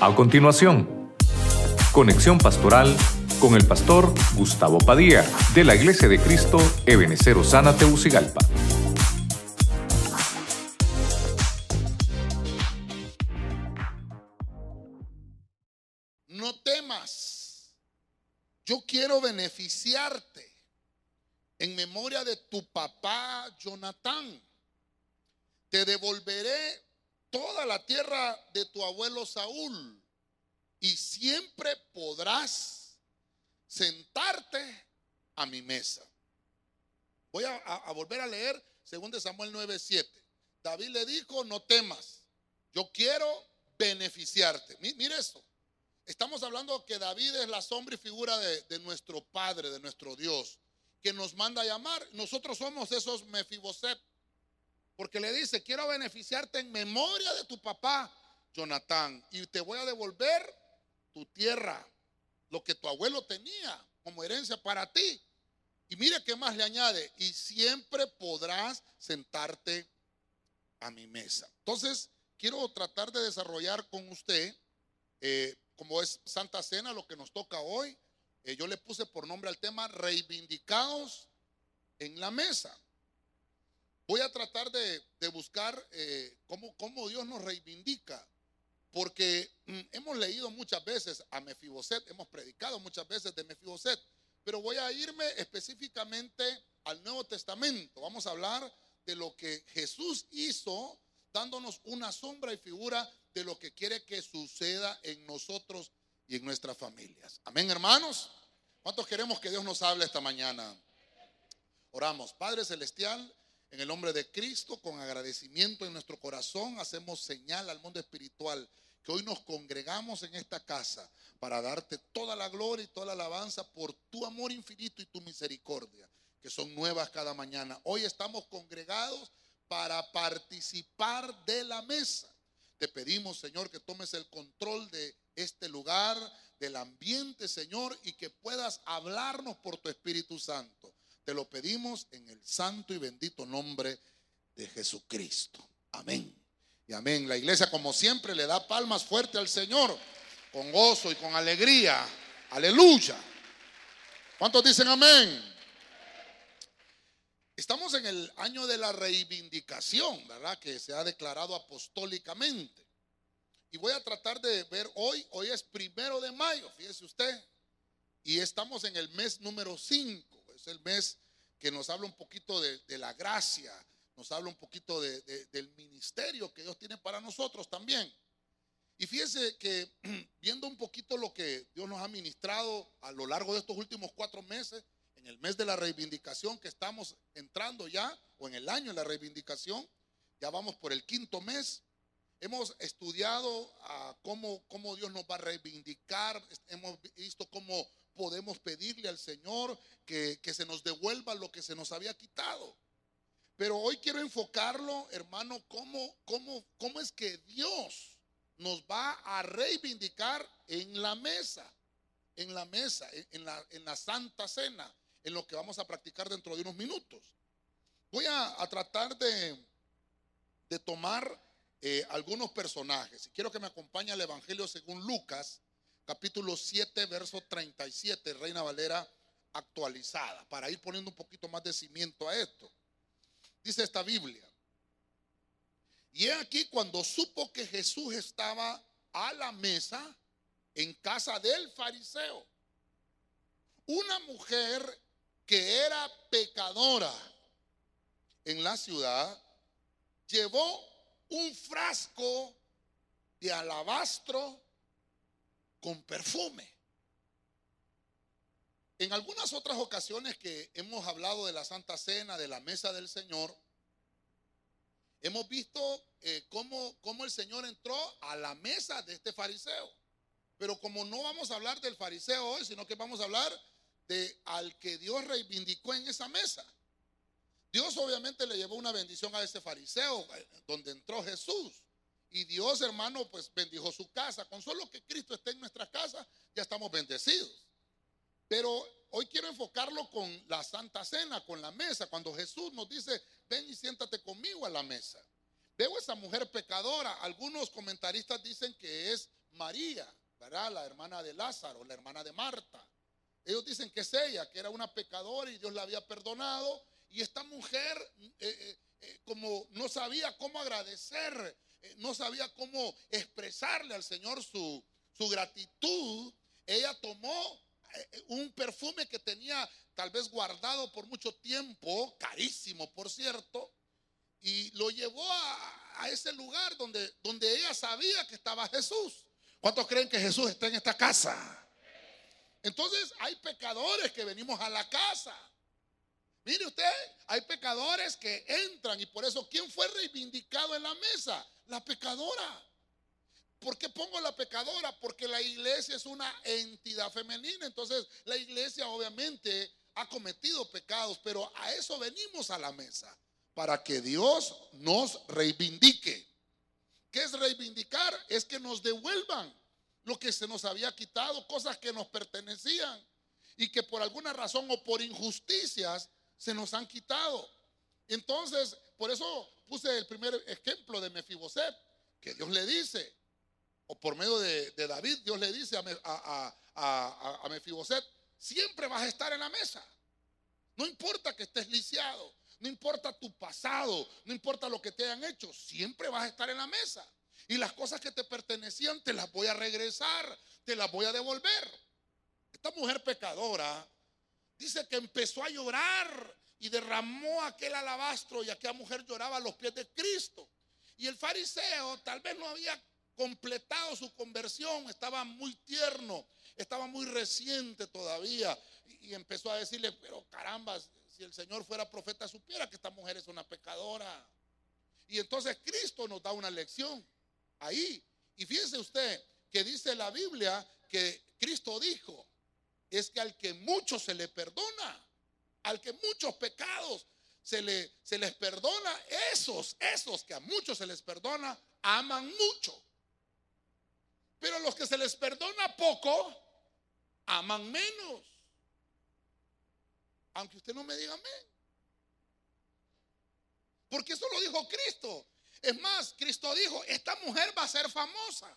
A continuación, conexión pastoral con el pastor Gustavo Padilla de la Iglesia de Cristo Ebenecer Osana Teucigalpa. No temas, yo quiero beneficiarte en memoria de tu papá Jonatán. Te devolveré toda la tierra de tu abuelo Saúl y siempre podrás sentarte a mi mesa. Voy a, volver a leer 2 Samuel 9:7. David le dijo, no temas, yo quiero beneficiarte. Mire esto. Estamos hablando que David es la sombra y figura de, de nuestro Padre, de nuestro Dios, que nos manda a llamar. Nosotros somos esos Mefiboset porque le dice, quiero beneficiarte en memoria de tu papá, Jonatán, y te voy a devolver tu tierra, lo que tu abuelo tenía como herencia para ti. Y mire qué más le añade, y siempre podrás sentarte a mi mesa. Entonces, quiero tratar de desarrollar con usted, eh, como es Santa Cena, lo que nos toca hoy. Eh, yo le puse por nombre al tema reivindicados en la mesa. Voy a tratar de, buscar eh, cómo, Dios nos reivindica, porque mm, hemos leído muchas veces a Mefiboset, hemos predicado muchas veces de Mefiboset, pero voy a irme específicamente al Nuevo Testamento. Vamos a hablar de lo que Jesús hizo, dándonos una sombra y figura de lo que quiere que suceda en nosotros y en nuestras familias. Amén, hermanos. ¿Cuántos queremos que Dios nos hable esta mañana? Oramos, Padre Celestial. En el nombre de Cristo, con agradecimiento en nuestro corazón, hacemos señal al mundo espiritual que hoy nos congregamos en esta casa para darte toda la gloria y toda la alabanza por tu amor infinito y tu misericordia, que son nuevas cada mañana. Hoy estamos congregados para participar de la mesa. Te pedimos, Señor, que tomes el control de este lugar, del ambiente, Señor, y que puedas hablarnos por tu Espíritu Santo. Te lo pedimos en el santo y bendito nombre de Jesucristo. Amén. Y amén. La iglesia, como siempre, le da palmas fuerte al Señor, con gozo y con alegría. Aleluya. ¿Cuántos dicen amén? Estamos en el año de la reivindicación, ¿verdad? Que se ha declarado apostólicamente. Y voy a tratar de ver hoy, hoy es primero de mayo, fíjese usted, y estamos en el mes número 5 es el mes que nos habla un poquito de, la gracia, nos habla un poquito del ministerio que Dios tiene para nosotros también. Y fíjese que viendo un poquito lo que Dios nos ha ministrado a lo largo de estos últimos cuatro meses, en el mes de la reivindicación que estamos entrando ya, o en el año de la reivindicación, ya vamos por el quinto mes. Hemos estudiado a cómo, cómo Dios nos va a reivindicar, hemos visto cómo podemos pedirle al Señor que, se nos devuelva lo que se nos había quitado. Pero hoy quiero enfocarlo, hermano, cómo, cómo, cómo es que Dios nos va a reivindicar en la mesa, en la mesa, en la, en la Santa Cena, en lo que vamos a practicar dentro de unos minutos. Voy a, tratar de, de tomar eh, algunos personajes. Quiero que me acompañe al Evangelio según Lucas, capítulo 7, verso 37, Reina Valera actualizada, para ir poniendo un poquito más de cimiento a esto. Dice esta Biblia. Y he aquí cuando supo que Jesús estaba a la mesa en casa del fariseo, una mujer que era pecadora en la ciudad, llevó un frasco de alabastro con perfume. En algunas otras ocasiones que hemos hablado de la Santa Cena, de la mesa del Señor, hemos visto eh, cómo, cómo el Señor entró a la mesa de este fariseo. Pero como no vamos a hablar del fariseo hoy, sino que vamos a hablar de al que Dios reivindicó en esa mesa. Dios obviamente le llevó una bendición a ese fariseo, eh, donde entró Jesús. Y Dios, hermano, pues bendijo su casa. Con solo que Cristo esté en nuestra casa, ya estamos bendecidos. Pero hoy quiero enfocarlo con la Santa Cena, con la mesa, cuando Jesús nos dice, ven y siéntate conmigo a la mesa. Veo esa mujer pecadora. Algunos comentaristas dicen que es María, ¿verdad? La hermana de Lázaro, la hermana de Marta. Ellos dicen que es ella, que era una pecadora y Dios la había perdonado. Y esta mujer, eh, eh, eh, como no sabía cómo agradecer, no sabía cómo expresarle al Señor su, su gratitud, ella tomó un perfume que tenía tal vez guardado por mucho tiempo, carísimo por cierto, y lo llevó a, ese lugar donde, donde ella sabía que estaba Jesús. ¿Cuántos creen que Jesús está en esta casa? Entonces hay pecadores que venimos a la casa. Mire usted, hay pecadores que entran y por eso, ¿quién fue reivindicado en la mesa? La pecadora. ¿Por qué pongo la pecadora? Porque la iglesia es una entidad femenina. Entonces, la iglesia obviamente ha cometido pecados, pero a eso venimos a la mesa para que Dios nos reivindique. ¿Qué es reivindicar? Es que nos devuelvan lo que se nos había quitado, cosas que nos pertenecían y que por alguna razón o por injusticias se nos han quitado. Entonces, por eso puse el primer ejemplo de Mefiboset, que Dios le dice, o por medio de, David, Dios le dice a, a, a Mefiboset, siempre vas a estar en la mesa. No importa que estés lisiado, no importa tu pasado, no importa lo que te hayan hecho, siempre vas a estar en la mesa. Y las cosas que te pertenecían te las voy a regresar, te las voy a devolver. Esta mujer pecadora dice que empezó a llorar y derramó aquel alabastro y aquella mujer lloraba a los pies de Cristo. Y el fariseo tal vez no había completado su conversión, estaba muy tierno, estaba muy reciente todavía y empezó a decirle, pero caramba, si el Señor fuera profeta, supiera que esta mujer es una pecadora. Y entonces Cristo nos da una lección ahí. Y fíjese usted que dice la Biblia que Cristo dijo, es que al que mucho se le perdona, al que muchos pecados se, le, se les perdona, esos, esos que a muchos se les perdona, aman mucho. Pero los que se les perdona poco, aman menos. Aunque usted no me diga amén. Porque eso lo dijo Cristo. Es más, Cristo dijo, esta mujer va a ser famosa.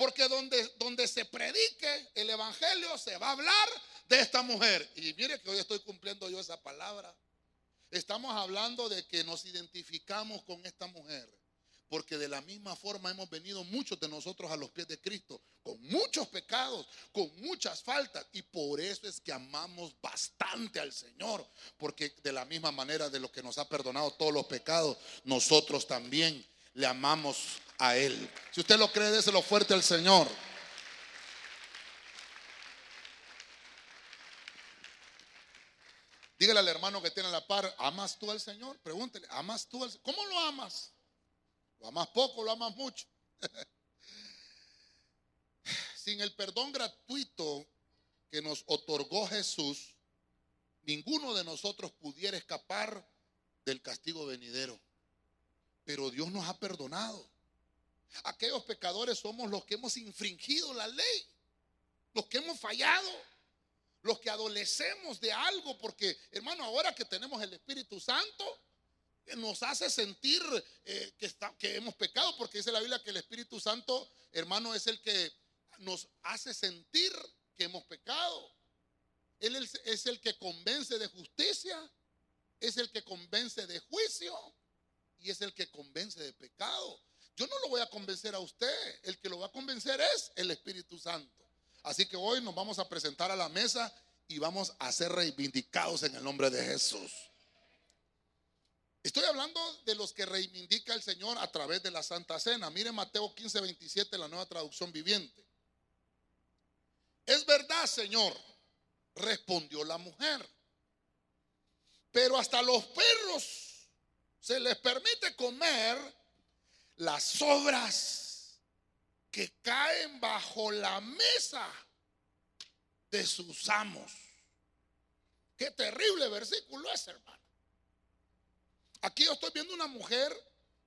Porque donde, donde se predique el Evangelio se va a hablar de esta mujer. Y mire que hoy estoy cumpliendo yo esa palabra. Estamos hablando de que nos identificamos con esta mujer. Porque de la misma forma hemos venido muchos de nosotros a los pies de Cristo, con muchos pecados, con muchas faltas. Y por eso es que amamos bastante al Señor. Porque de la misma manera de lo que nos ha perdonado todos los pecados, nosotros también le amamos a Él. Si usted lo cree, déselo fuerte al Señor. Dígale al hermano que tiene la par, ¿amas tú al Señor? Pregúntele, ¿amas tú al Señor? ¿Cómo lo amas? Lo amas poco, lo amas mucho. Sin el perdón gratuito que nos otorgó Jesús, ninguno de nosotros pudiera escapar del castigo venidero. Pero Dios nos ha perdonado. Aquellos pecadores somos los que hemos infringido la ley, los que hemos fallado, los que adolecemos de algo, porque hermano, ahora que tenemos el Espíritu Santo, nos hace sentir eh, que, que hemos pecado, porque dice la Biblia que el Espíritu Santo, hermano, es el que nos hace sentir que hemos pecado. Él es el que convence de justicia, es el que convence de juicio y es el que convence de pecado. Yo no lo voy a convencer a usted, el que lo va a convencer es el Espíritu Santo. Así que hoy nos vamos a presentar a la mesa y vamos a ser reivindicados en el nombre de Jesús. Estoy hablando de los que reivindica el Señor a través de la Santa Cena. Mire Mateo 15, 27, la nueva traducción viviente. Es verdad, Señor, respondió la mujer. Pero hasta los perros se les permite comer las sobras que caen bajo la mesa de sus amos. Qué terrible versículo es, hermano. Aquí yo estoy viendo una mujer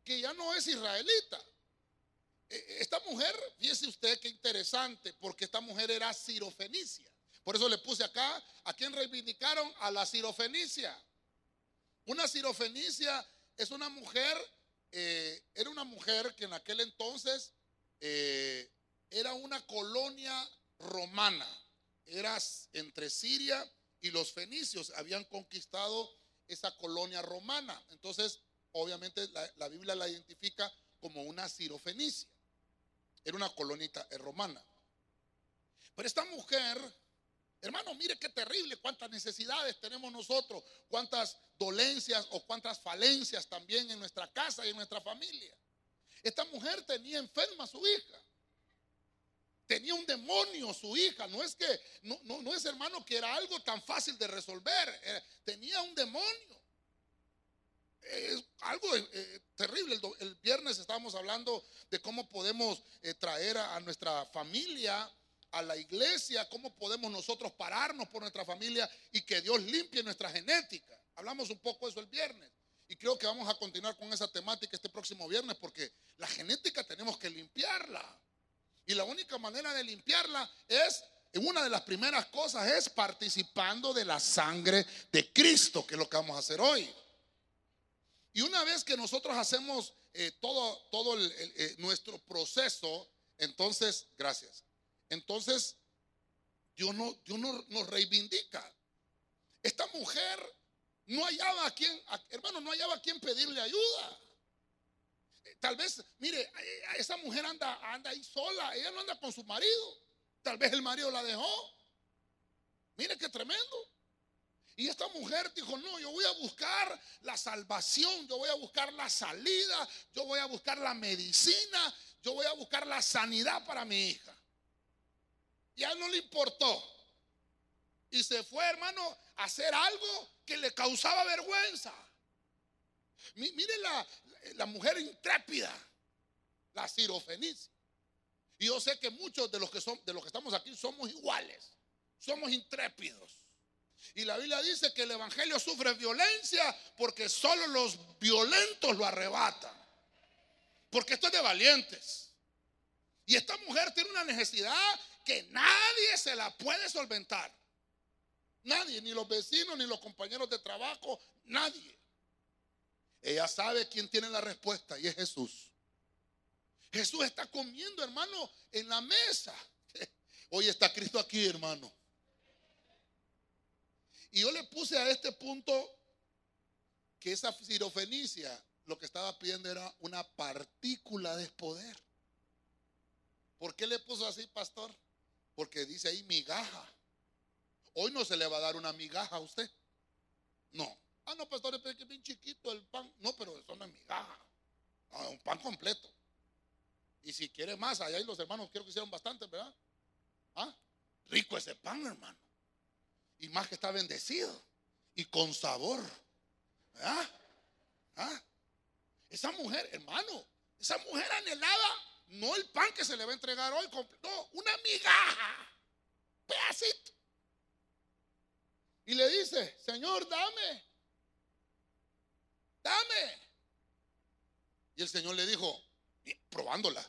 que ya no es israelita. E, e, esta mujer, fíjese usted qué interesante, porque esta mujer era sirofenicia. Por eso le puse acá, ¿a quién reivindicaron? A la sirofenicia. Una sirofenicia es una mujer, eh, era una mujer que en aquel entonces eh, era una colonia romana. Era entre Siria y los fenicios. Habían conquistado esa colonia romana. Entonces, obviamente, la, Biblia la identifica como una sirofenicia. Era una colonia eh, romana. Pero esta mujer, hermano, mire qué terrible, cuántas necesidades tenemos nosotros, cuántas dolencias o cuántas falencias también en nuestra casa y en nuestra familia. Esta mujer tenía enferma a su hija. Tenía un demonio su hija. No es que, no, no, es hermano que era algo tan fácil de resolver. Eh, tenía un demonio. Es algo eh, terrible. El, viernes estábamos hablando de cómo podemos eh, traer a, nuestra familia a la iglesia, cómo podemos nosotros pararnos por nuestra familia y que Dios limpie nuestra genética. Hablamos un poco de eso el viernes. Y creo que vamos a continuar con esa temática este próximo viernes porque la genética tenemos que limpiarla. Y la única manera de limpiarla es, una de las primeras cosas es participando de la sangre de Cristo, que es lo que vamos a hacer hoy. Y una vez que nosotros hacemos eh, todo, todo eh, nuestro proceso, entonces, gracias. Entonces, Dios, no, Dios nos reivindica. Esta mujer no hallaba a quien, hermano, no hallaba a quien pedirle ayuda. Tal vez, mire, esa mujer anda, anda ahí sola, ella no anda con su marido. Tal vez el marido la dejó. Mire qué tremendo. Y esta mujer dijo, no, yo voy a buscar la salvación, yo voy a buscar la salida, yo voy a buscar la medicina, yo voy a buscar la sanidad para mi hija. Y a él no le importó. Y se fue, hermano, a hacer algo que le causaba vergüenza. Mire la, la mujer intrépida, la sirofenicia. Y yo sé que muchos de los que son, de los que estamos aquí somos iguales, somos intrépidos. Y la Biblia dice que el evangelio sufre violencia porque solo los violentos lo arrebatan. Porque esto es de valientes. Y esta mujer tiene una necesidad que nadie se la puede solventar. Nadie, ni los vecinos, ni los compañeros de trabajo, nadie. Ella sabe quién tiene la respuesta y es Jesús. Jesús está comiendo, hermano, en la mesa. Hoy está Cristo aquí, hermano. Y yo le puse a este punto que esa sirofenicia lo que estaba pidiendo era una partícula de poder. ¿Por qué le puso así, pastor? Porque dice ahí migaja. Hoy no se le va a dar una migaja a usted. No. Ah, no, pastor, es que bien chiquito el pan. No, pero eso no es migaja. No, un pan completo. Y si quiere más, allá hay los hermanos creo que hicieron bastante, ¿verdad? Ah, rico ese pan, hermano. Y más que está bendecido. Y con sabor. ¿Verdad? ¿Ah? Esa mujer, hermano, esa mujer anhelaba no el pan que se le va a entregar hoy, no, una migaja, pedacito. Y le dice, Señor, dame dame. Y el Señor le dijo, probándola,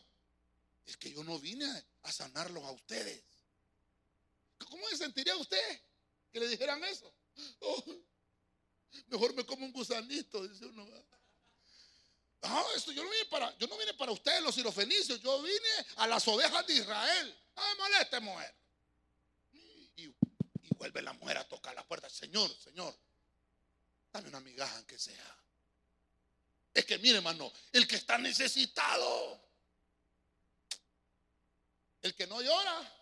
es que yo no vine a sanarlos a ustedes. ¿Cómo se sentiría usted que le dijeran eso? Oh, mejor me como un gusanito, dice uno. No, esto yo no vine para, yo no vine para ustedes los sirofenicios, yo vine a las ovejas de Israel. No me moleste, mujer. Y, vuelve la mujer a tocar la puerta. Señor, Señor, dame una migaja aunque sea. Es que mire, hermano, el que está necesitado, el que no llora,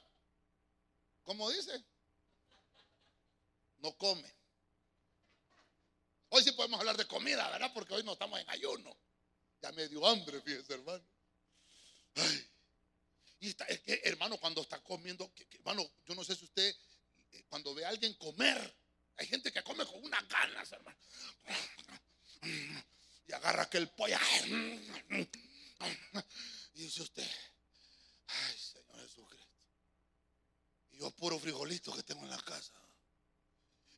¿cómo dice? No come. Hoy sí podemos hablar de comida, ¿verdad? Porque hoy no estamos en ayuno. Ya me dio hambre, fíjese, hermano. Y está, es que, hermano, cuando está comiendo, hermano, yo no sé si usted, eh, cuando ve a alguien comer, hay gente que come con unas ganas, hermano y agarra aquel pollo. Y dice usted, ay Señor Jesucristo. Y yo puro frijolito que tengo en la casa.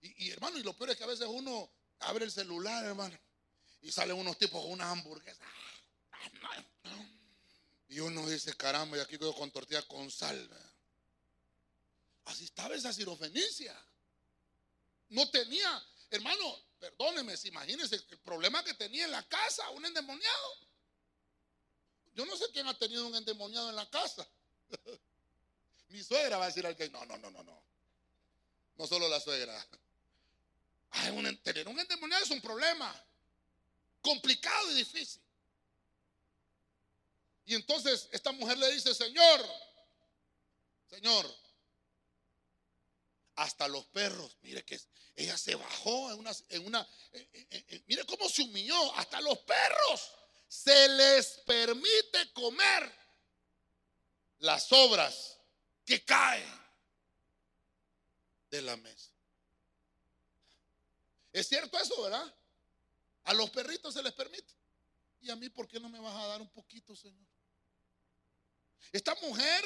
Y, hermano, y lo peor es que a veces uno abre el celular, hermano, y salen unos tipos con unas hamburguesas. Y uno dice, caramba, y aquí quedo con tortilla con sal. Así estaba esa sirofenicia. No tenía, hermano, Perdóneme, imagínense el problema que tenía en la casa, un endemoniado. Yo no sé quién ha tenido un endemoniado en la casa. Mi suegra va a decir al que no, no, no, no, no. No solo la suegra. tener un endemoniado es un problema complicado y difícil. Y entonces esta mujer le dice, Señor, Señor, hasta los perros, mire que ella se bajó en una, en una mire cómo se humilló, hasta los perros se les permite comer las obras que caen de la mesa. Es cierto eso, ¿verdad? A los perritos se les permite. ¿Y a mí por qué no me vas a dar un poquito, Señor? Esta mujer,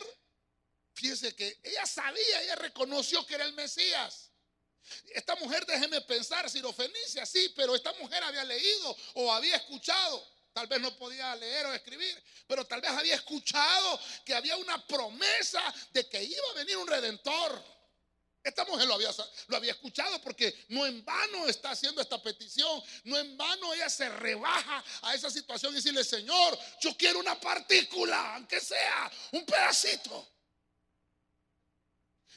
fíjese que ella sabía, ella reconoció que era el Mesías. Esta mujer, déjeme pensar, Fenicia, sí, pero esta mujer había leído o había escuchado. Tal vez no podía leer o escribir, pero tal vez había escuchado que había una promesa de que iba a venir un redentor. Esta mujer lo había, escuchado porque no en vano está haciendo esta petición, no en vano ella se rebaja a esa situación y decirle, Señor, yo quiero una partícula, aunque sea un pedacito.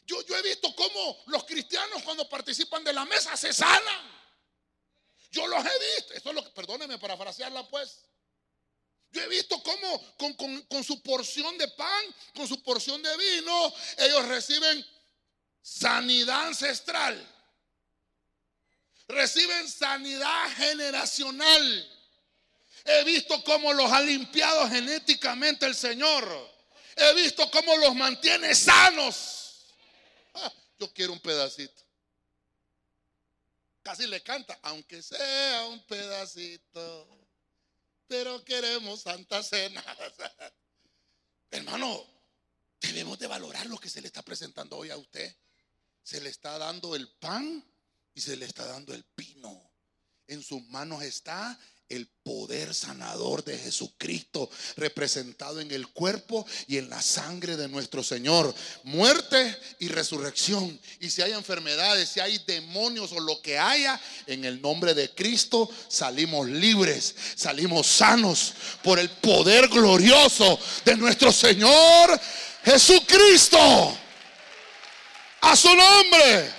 Yo, he visto cómo los cristianos cuando participan de la mesa se sanan. Yo los he visto. Eso es lo que, perdóneme parafrasearla pues. Yo he visto cómo con su porción de pan, con su porción de vino, ellos reciben sanidad ancestral. Reciben sanidad generacional. He visto cómo los ha limpiado genéticamente el Señor. He visto cómo los mantiene sanos. Ah, yo quiero un pedacito. Casi le canta, aunque sea un pedacito. Pero queremos santa cena. Hermano, debemos de valorar lo que se le está presentando hoy a usted se le está dando el pan y se le está dando el vino. En sus manos está el poder sanador de Jesucristo representado en el cuerpo y en la sangre de nuestro Señor. Muerte y resurrección. Y si hay enfermedades, si hay demonios o lo que haya, en el nombre de Cristo salimos libres, salimos sanos por el poder glorioso de nuestro Señor Jesucristo. A su nombre.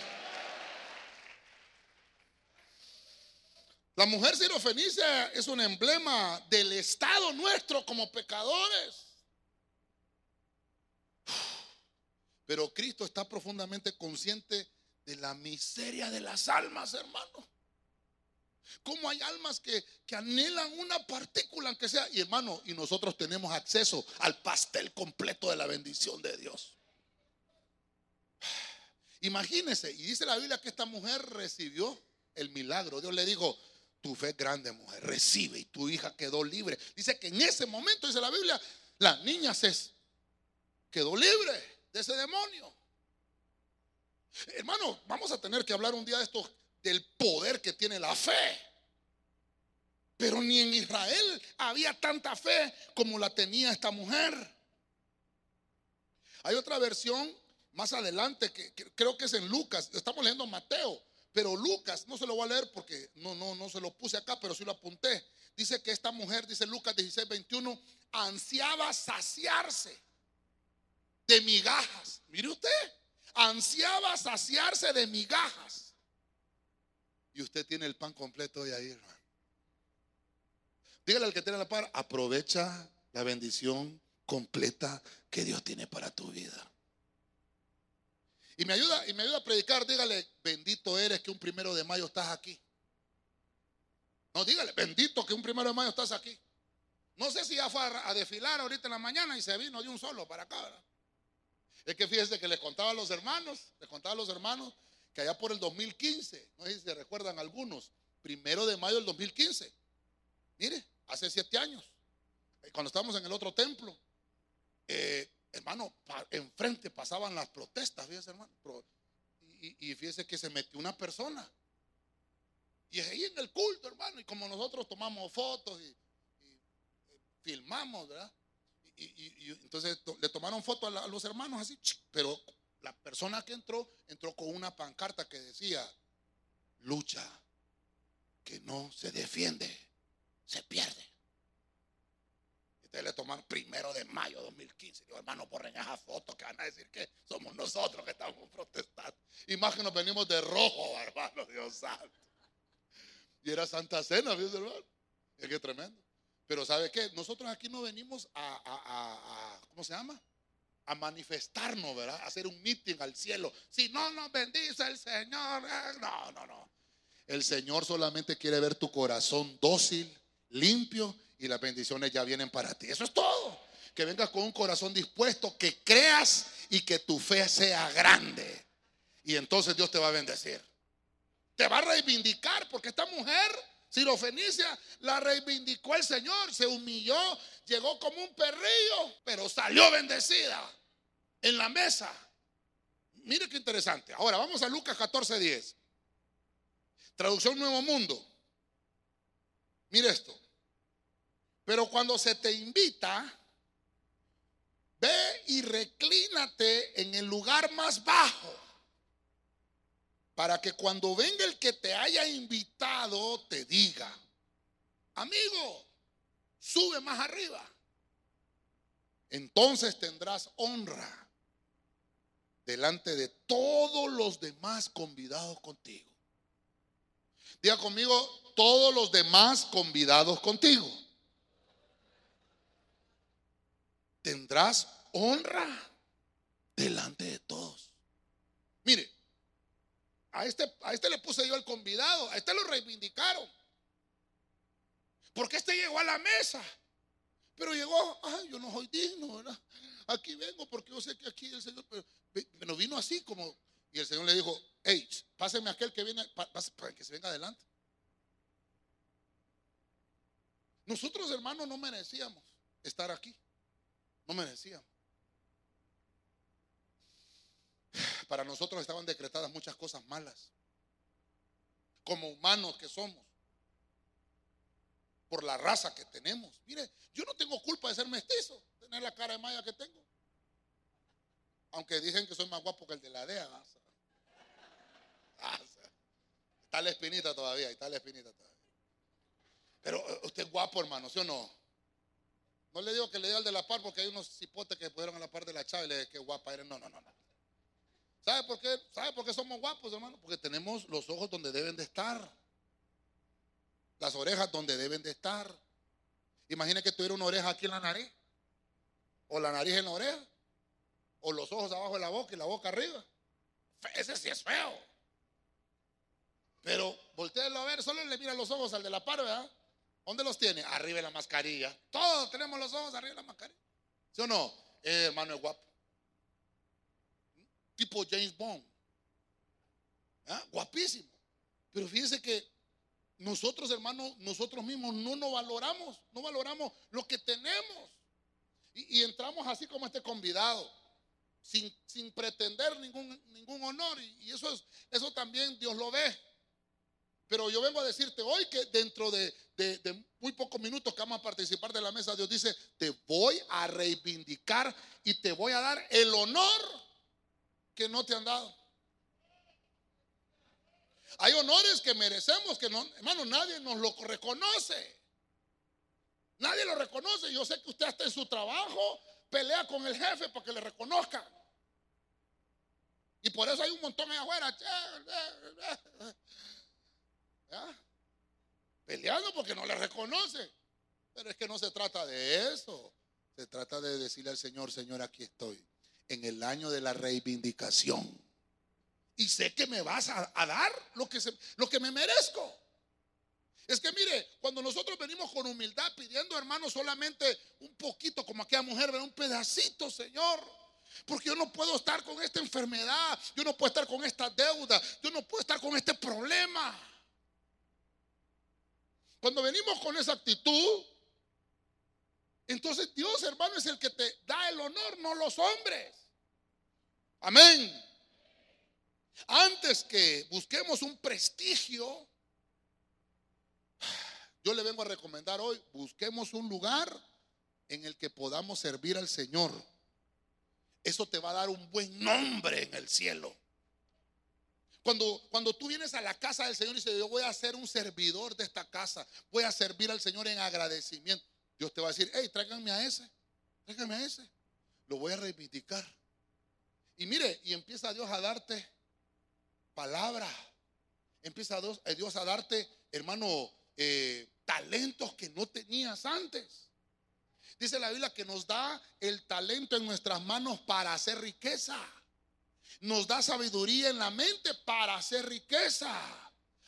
La mujer sirofenicia es un emblema del estado nuestro como pecadores. Pero Cristo está profundamente consciente de la miseria de las almas, hermano. Como hay almas que, que, anhelan una partícula, aunque sea. Y hermano, y nosotros tenemos acceso al pastel completo de la bendición de Dios. Imagínese, y dice la Biblia que esta mujer recibió el milagro. Dios le dijo, tu fe es grande, mujer, recibe y tu hija quedó libre. Dice que en ese momento, dice la Biblia, la niña se quedó libre de ese demonio. Hermano, vamos a tener que hablar un día de esto, del poder que tiene la fe. Pero ni en Israel había tanta fe como la tenía esta mujer. Hay otra versión más adelante, que, creo que es en Lucas, estamos leyendo Mateo, pero Lucas, no se lo voy a leer porque no, no, no se lo puse acá, pero sí lo apunté. Dice que esta mujer, dice Lucas 16, 21, ansiaba saciarse de migajas. Mire usted, ansiaba saciarse de migajas. Y usted tiene el pan completo hoy ahí, hermano. Dígale al que tiene la par, aprovecha la bendición completa que Dios tiene para tu vida. Y me ayuda, y me ayuda a predicar, dígale, bendito eres que un primero de mayo estás aquí. No, dígale, bendito que un primero de mayo estás aquí. No sé si ya fue a, desfilar ahorita en la mañana y se vino de un solo para acá. Es que fíjese que les contaba a los hermanos, les contaba a los hermanos que allá por el 2015, no sé si se recuerdan algunos, primero de mayo del 2015. Mire, hace siete años, eh, cuando estábamos en el otro templo, eh, hermano, enfrente pasaban las protestas, fíjese, hermano. Y, fíjese que se metió una persona. Y es ahí en el culto, hermano. Y como nosotros tomamos fotos y, filmamos, ¿verdad? Y, entonces le tomaron fotos a, los hermanos así, pero la persona que entró, entró con una pancarta que decía, lucha, que no se defiende, se pierde. Entonces le tomaron primero de mayo 2015. Digo, hermano, borren esa foto que van a decir que somos nosotros que estamos protestando. Y más que nos venimos de rojo, hermano, Dios santo. Y era Santa Cena, ¿viste, hermano? Es que tremendo. Pero ¿sabe qué? Nosotros aquí no venimos a, ¿cómo se llama? A manifestarnos, ¿verdad? A hacer un meeting al cielo. Si no nos bendice el Señor, eh, no, no, no. El Señor solamente quiere ver tu corazón dócil, limpio y las bendiciones ya vienen para ti. Eso es todo. Que vengas con un corazón dispuesto, que creas y que tu fe sea grande. Y entonces Dios te va a bendecir. Te va a reivindicar porque esta mujer, Fenicia la reivindicó el Señor, se humilló, llegó como un perrillo, pero salió bendecida en la mesa. Mire qué interesante. Ahora vamos a Lucas 14:10. Traducción Nuevo Mundo. Mire esto. Pero cuando se te invita, ve y reclínate en el lugar más bajo. Para que cuando venga el que te haya invitado, te diga, amigo, sube más arriba. Entonces tendrás honra delante de todos los demás convidados contigo. Diga conmigo, todos los demás convidados contigo. Tendrás honra delante de todos. Mire, a este, a este le puse yo el convidado, a este lo reivindicaron. Porque este llegó a la mesa. Pero llegó, ay, yo no soy digno, ¿verdad? Aquí vengo porque yo sé que aquí el Señor, pero, vino así como, y el Señor le dijo, hey, páseme aquel que viene, para que se venga adelante. Nosotros, hermanos, no merecíamos estar aquí. No merecíamos. Para nosotros estaban decretadas muchas cosas malas. Como humanos que somos. Por la raza que tenemos. Mire, yo no tengo culpa de ser mestizo, tener la cara de maya que tengo. Aunque dicen que soy más guapo que el de la DEA. Está la espinita todavía, está la espinita todavía. Pero eh, usted es guapo, hermano, ¿sí o no? No le digo que le diga al de la par porque hay unos cipotes que pudieron a la par de la chava y le dije que guapa eres. No, no, no, no. ¿Sabe por qué? ¿Sabe por qué somos guapos, hermano? Porque tenemos los ojos donde deben de estar. Las orejas donde deben de estar. Imagina que tuviera una oreja aquí en la nariz. O la nariz en la oreja. O los ojos abajo de la boca y la boca arriba. Ese sí es feo. Pero volteelo a ver, solo le mira los ojos al de la par, ¿verdad? ¿Dónde los tiene? Arriba de la mascarilla. Todos tenemos los ojos arriba de la mascarilla. ¿Sí o no? Eh, hermano es guapo. Tipo James Bond. ¿Ah? Guapísimo. Pero fíjense que nosotros, hermanos, nosotros mismos no nos valoramos, no valoramos lo que tenemos. Y, entramos así como este convidado, sin, sin pretender ningún, ningún honor. Y, y, eso, es, eso también Dios lo ve. Pero yo vengo a decirte hoy que dentro de, muy pocos minutos que vamos a participar de la mesa, Dios dice, te voy a reivindicar y te voy a dar el honor que no te han dado. Hay honores que merecemos que no, hermano, nadie nos lo reconoce. Nadie lo reconoce. Yo sé que usted está en su trabajo, pelea con el jefe para que le reconozca. Y por eso hay un montón allá afuera. Peleando porque no le reconoce. Pero es que no se trata de eso. Se trata de decirle al Señor, Señor, aquí estoy. En el año de la reivindicación. Y sé que me vas a, dar lo que, lo que me merezco. Es que mire, cuando nosotros venimos con humildad pidiendo, hermano, solamente un poquito, como aquella mujer, un pedacito, Señor. Porque yo no puedo estar con esta enfermedad, yo no puedo estar con esta deuda, yo no puedo estar con este problema. Cuando venimos con esa actitud, entonces Dios, hermano, es el que te da el honor, no los hombres. Amén. Antes que busquemos un prestigio, yo le vengo a recomendar hoy, busquemos un lugar en el que podamos servir al Señor. Eso te va a dar un buen nombre en el cielo. Cuando, cuando tú vienes a la casa del Señor y dices, yo voy a ser un servidor de esta casa, voy a servir al Señor en agradecimiento, Dios te va a decir, hey, tráiganme a ese. Déjame ese. Lo voy a reivindicar. Y mire, y empieza Dios a darte palabra. Empieza Dios, eh, a darte, hermano, eh, talentos que no tenías antes. Dice la Biblia que nos da el talento en nuestras manos para hacer riqueza. Nos da sabiduría en la mente para hacer riqueza.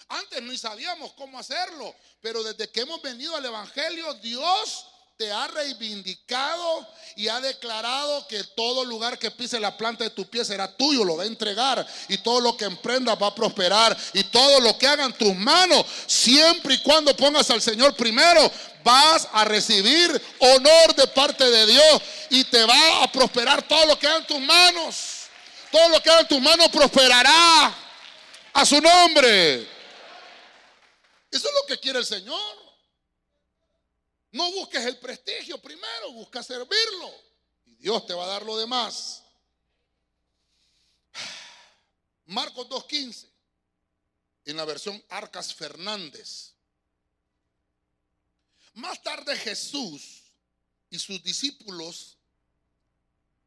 Antes no sabíamos cómo hacerlo, pero desde que hemos venido al Evangelio, Dios te ha reivindicado y ha declarado que todo lugar que pise la planta de tu pie será tuyo, lo va a entregar y todo lo que emprendas va a prosperar y todo lo que hagan tus manos, siempre y cuando pongas al Señor primero, vas a recibir honor de parte de Dios y te va a prosperar todo lo que hagan tus manos. Todo lo que hagan tus manos prosperará a su nombre. Eso es lo que quiere el Señor. No busques el prestigio primero, busca servirlo. Y Dios te va a dar lo demás. Marcos 2.15, en la versión Arcas Fernández. Más tarde Jesús y sus discípulos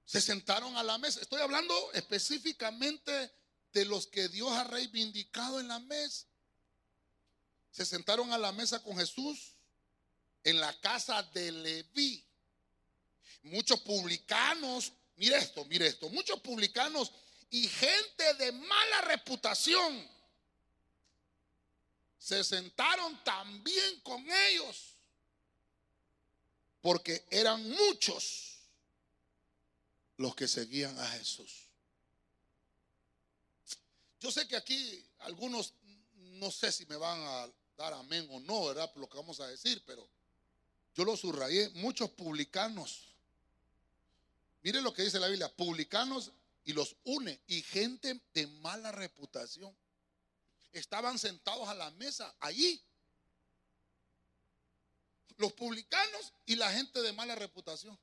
se sentaron a la mesa. Estoy hablando específicamente de los que Dios ha reivindicado en la mesa. Se sentaron a la mesa con Jesús en la casa de Leví. Muchos publicanos, mire esto, mire esto, muchos publicanos y gente de mala reputación se sentaron también con ellos porque eran muchos los que seguían a Jesús. Yo sé que aquí algunos no sé si me van a dar amén o no, ¿verdad? Por lo que vamos a decir, pero yo lo subrayé, muchos publicanos. Mire lo que dice la Biblia, publicanos y los une y gente de mala reputación. Estaban sentados a la mesa allí. Los publicanos y la gente de mala reputación.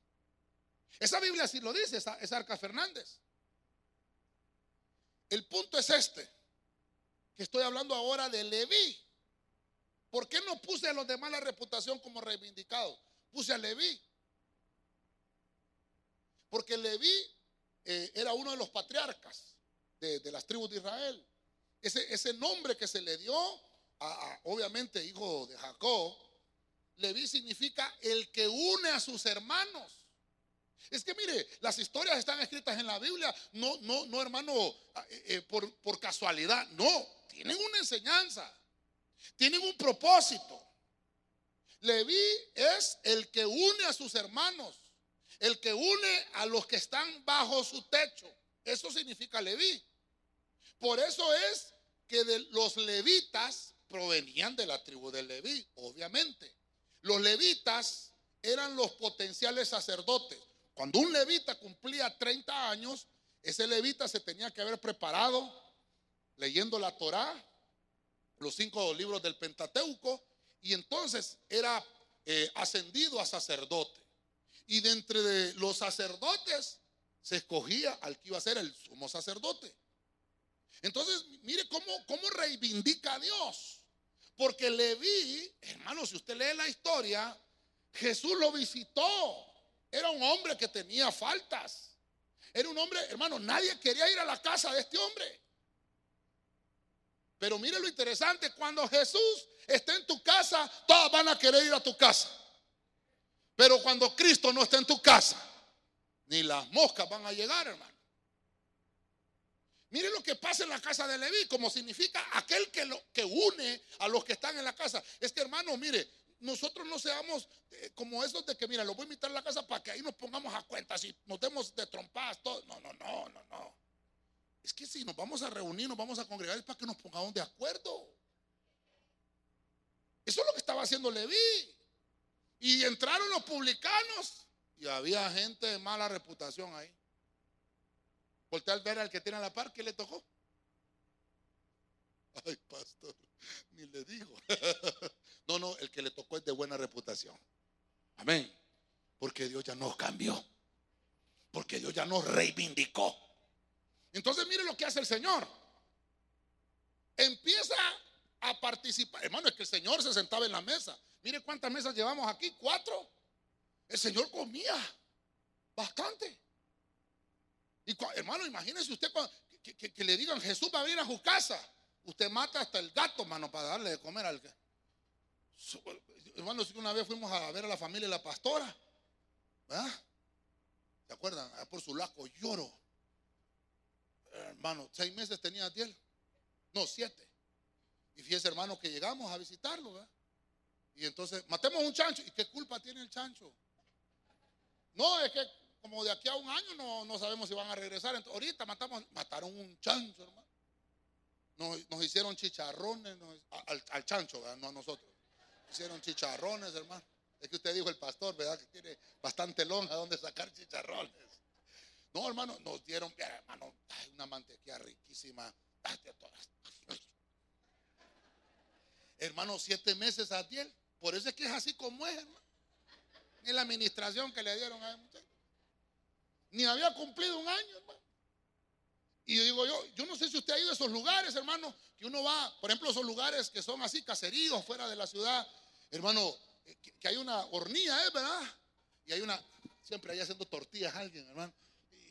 Esa Biblia sí lo dice, es Arca Fernández. El punto es este, que estoy hablando ahora de Leví. ¿Por qué no puse a los de mala reputación como reivindicados? Puse a Leví. Porque Leví eh, era uno de los patriarcas de, las tribus de Israel. Ese, ese, nombre que se le dio a, obviamente, hijo de Jacob, Leví significa el que une a sus hermanos. Es que mire, las historias están escritas en la Biblia, no, no, no hermano, eh, eh, por, por casualidad, no, tienen una enseñanza. Tienen un propósito. Leví es el que une a sus hermanos, el que une a los que están bajo su techo. Eso significa Leví. Por eso es que los levitas provenían de la tribu de Leví, obviamente. Los levitas eran los potenciales sacerdotes. Cuando un levita cumplía 30 años, ese levita se tenía que haber preparado leyendo la Torá, los cinco libros del Pentateuco, y entonces era eh, ascendido a sacerdote. Y de entre los sacerdotes se escogía al que iba a ser el sumo sacerdote. Entonces, mire cómo, cómo reivindica a Dios. Porque Leví, hermano, si usted lee la historia, Jesús lo visitó. Era un hombre que tenía faltas. Era un hombre, hermano, nadie quería ir a la casa de este hombre. Pero mire lo interesante, cuando Jesús está en tu casa, todos van a querer ir a tu casa. Pero cuando Cristo no está en tu casa, ni las moscas van a llegar, hermano. Mire lo que pasa en la casa de Leví, como significa aquel que, lo, que une a los que están en la casa. Es que, hermano, mire, nosotros no seamos eh, como esos de que, mira, lo voy a invitar a la casa para que ahí nos pongamos a cuenta, si nos demos de trompadas, todo. No, no, no, no, no. Es que si nos vamos a reunir, nos vamos a congregar, es para que nos pongamos de acuerdo. Eso es lo que estaba haciendo Leví. Y entraron los publicanos y había gente de mala reputación ahí. Voltea al ver al que tiene a la par, ¿qué le tocó? Ay, pastor, ni le digo. No, no, el que le tocó es de buena reputación. Amén. Porque Dios ya nos cambió. Porque Dios ya nos reivindicó. Entonces mire lo que hace el Señor. Empieza a participar. Hermano, es que el Señor se sentaba en la mesa. Mire cuántas mesas llevamos aquí, cuatro. El Señor comía. Bastante. Y hermano, imagínese usted que, le digan Jesús va a venir a su casa. Usted mata hasta el gato, hermano, para darle de comer al que. Hermano, una vez fuimos a ver a la familia de la pastora. ¿Verdad? ¿Se acuerdan? por su laco lloro. Hermano, seis meses tenía Diel. No, siete. Y fíjese, hermano, que llegamos a visitarlo. ¿verdad? Y entonces, matemos un chancho. ¿Y qué culpa tiene el chancho? No, es que como de aquí a un año no, sabemos si van a regresar. ahorita matamos, mataron un chancho, hermano. Nos, hicieron chicharrones al, chancho, ¿verdad? no a nosotros. Hicieron chicharrones, hermano. Es que usted dijo el pastor, ¿verdad? Que tiene bastante lonja donde sacar chicharrones. No, hermano, nos dieron, hermano, una mantequilla riquísima. Hermano, siete meses a Diel. Por eso es que es así como es, hermano. Ni la administración que le dieron a él, Ni había cumplido un año, hermano. Y yo digo yo, yo no sé si usted ha ido a esos lugares, hermano, que uno va, por ejemplo, esos lugares que son así, caseríos, fuera de la ciudad, hermano, eh, que, hay una hornilla, ¿eh? ¿verdad? Y hay una, siempre ahí haciendo tortillas alguien, hermano.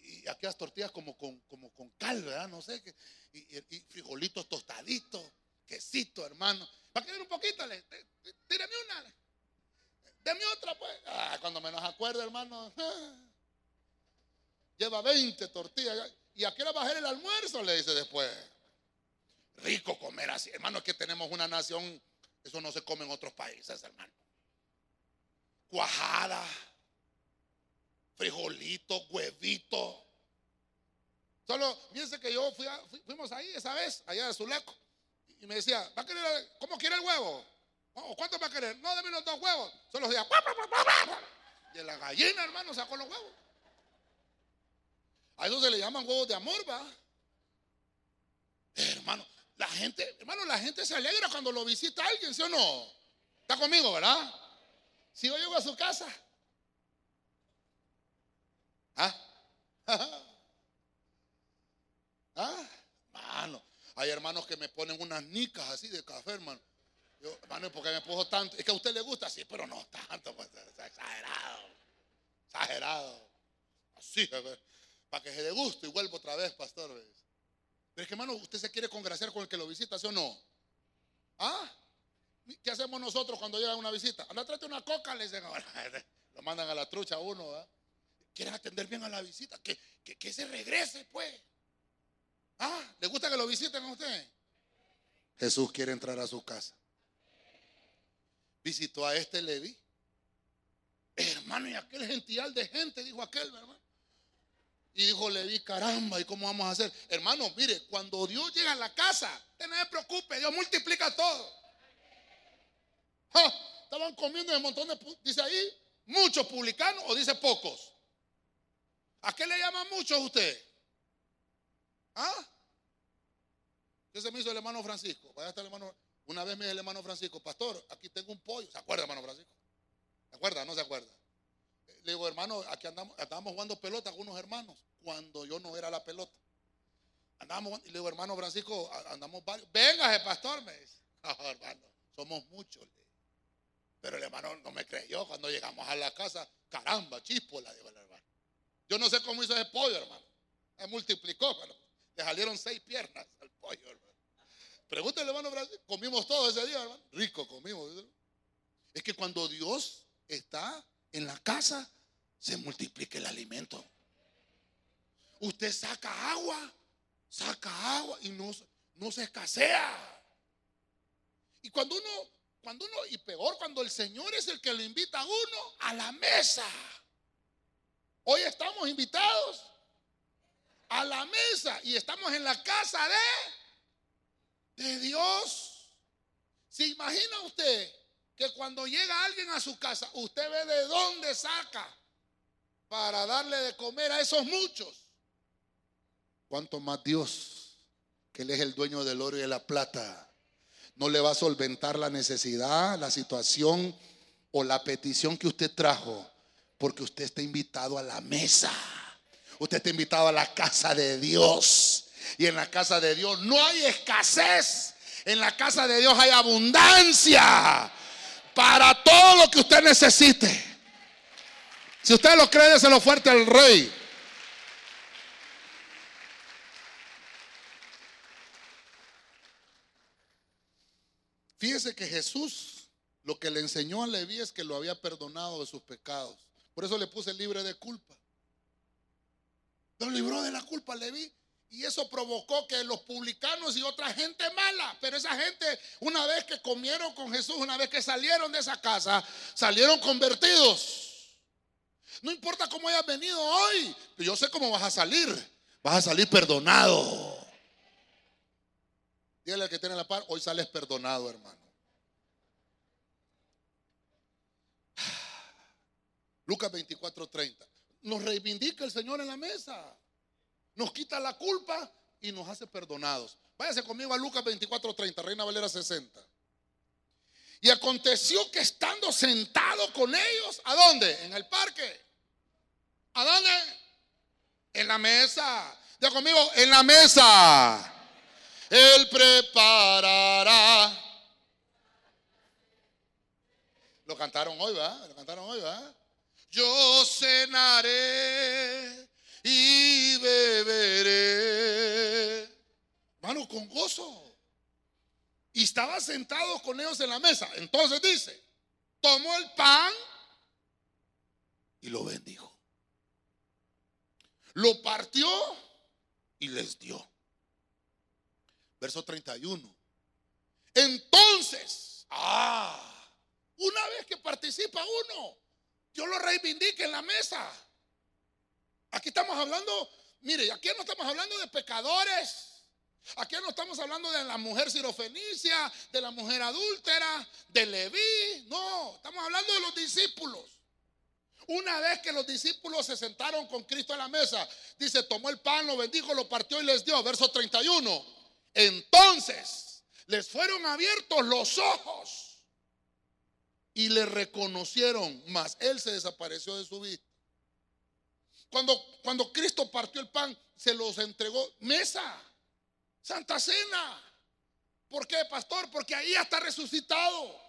Y, aquellas tortillas como con, como con cal, ¿verdad? No sé, qué. Y, frijolitos tostaditos, quesito, hermano. ¿Va a querer un poquito? Le, tírame una. Deme otra, pues. Ah, cuando menos acuerdo, hermano. Lleva 20 tortillas. ¿Y a qué hora a el almuerzo? Le dice después. Rico comer así. Hermano, es que tenemos una nación. Eso no se come en otros países, hermano. Cuajada. Frijolito, huevito. Solo, fíjense que yo fui fuimos ahí esa vez, allá de Zuleco. Y me decía, ¿va a querer, cómo quiere el huevo? ¿O cuánto va a querer? No, dame los dos huevos. Solo decía, y la gallina, hermano, sacó los huevos. A eso se le llaman huevos de amor, va. hermano, la gente, hermano, la gente se alegra cuando lo visita alguien, ¿sí o no? Está conmigo, ¿verdad? Si yo llego a su casa. ¿Ah? ¿Ah? Mano, hay hermanos que me ponen unas nicas así de café, hermano. Yo, hermano, ¿por qué me puso tanto? Es que a usted le gusta, sí, pero no tanto, pues, exagerado. Exagerado. Así, para que se dé gusto y vuelvo otra vez, pastor. Pero es que, hermano, usted se quiere congraciar con el que lo visita, ¿sí o no? ¿Ah? ¿Qué hacemos nosotros cuando llega una visita? Anda, trate una coca, le dicen ahora. Lo mandan a la trucha uno, ¿verdad? Quieren atender bien a la visita. Que, que, se regrese, pues. ¿Ah? ¿Le gusta que lo visiten a usted? Jesús quiere entrar a su casa. Visitó a este Levi. Hermano, y aquel gential de gente, dijo aquel, hermano. Y dijo Levi, caramba, ¿y cómo vamos a hacer? Hermano, mire, cuando Dios llega a la casa, usted no se preocupe, Dios multiplica todo. estaban comiendo un montón de, dice ahí, muchos publicanos o dice pocos. ¿A qué le llaman muchos usted? ¿Ah? ¿Qué se me hizo el hermano Francisco? Vaya el hermano. Una vez me dijo el hermano Francisco, pastor, aquí tengo un pollo. ¿Se acuerda, hermano Francisco? ¿Se acuerda? ¿No se acuerda? Le digo, hermano, aquí andamos, estábamos jugando pelota con unos hermanos cuando yo no era la pelota. Andábamos, y le digo, hermano Francisco, andamos varios. Venga, pastor, me dice. hermano, somos muchos. Pero el hermano no me creyó cuando llegamos a la casa. Caramba, chispola, digo el hermano. Yo no sé cómo hizo ese pollo, hermano. Se multiplicó, pero le salieron seis piernas al pollo, hermano. Pregúntale, hermano Francisco. Comimos todo ese día, hermano. Rico comimos. Es que cuando Dios está en la casa, se multiplica el alimento. Usted saca agua, saca agua y no, no se escasea. Y cuando uno, cuando uno, y peor, cuando el Señor es el que lo invita a uno a la mesa. Hoy estamos invitados a la mesa y estamos en la casa de, de Dios. ¿Se imagina usted que cuando llega alguien a su casa, usted ve de dónde saca para darle de comer a esos muchos? ¿Cuánto más Dios, que Él es el dueño del oro y de la plata, no le va a solventar la necesidad, la situación o la petición que usted trajo? Porque usted está invitado a la mesa. Usted está invitado a la casa de Dios. Y en la casa de Dios no hay escasez. En la casa de Dios hay abundancia para todo lo que usted necesite. Si usted lo cree, lo fuerte al rey. Fíjese que Jesús lo que le enseñó a Leví es que lo había perdonado de sus pecados. Por eso le puse libre de culpa. Lo libró de la culpa Leví. Y eso provocó que los publicanos y otra gente mala, pero esa gente, una vez que comieron con Jesús, una vez que salieron de esa casa, salieron convertidos. No importa cómo hayas venido hoy, yo sé cómo vas a salir. Vas a salir perdonado. Dígale al que tiene la par, hoy sales perdonado, hermano. Lucas 24:30. Nos reivindica el Señor en la mesa. Nos quita la culpa y nos hace perdonados. Váyase conmigo a Lucas 24:30, Reina Valera 60. Y aconteció que estando sentado con ellos, ¿a dónde? En el parque. ¿A dónde? En la mesa. Ya conmigo, en la mesa. Él preparará. Lo cantaron hoy, ¿verdad? Lo cantaron hoy, ¿verdad? Yo cenaré y beberé. Hermano, con gozo. Y estaba sentado con ellos en la mesa. Entonces dice, tomó el pan y lo bendijo. Lo partió y les dio. Verso 31. Entonces, ah, una vez que participa uno, Dios lo reivindica en la mesa. Aquí estamos hablando, mire, aquí no estamos hablando de pecadores. Aquí no estamos hablando de la mujer sirofenicia, de la mujer adúltera, de Leví. No, estamos hablando de los discípulos. Una vez que los discípulos se sentaron con Cristo en la mesa, dice, tomó el pan, lo bendijo, lo partió y les dio. Verso 31. Entonces les fueron abiertos los ojos y le reconocieron, mas él se desapareció de su vista. Cuando, cuando Cristo partió el pan, se los entregó mesa, Santa Cena. ¿Por qué, pastor? Porque ahí ya está resucitado.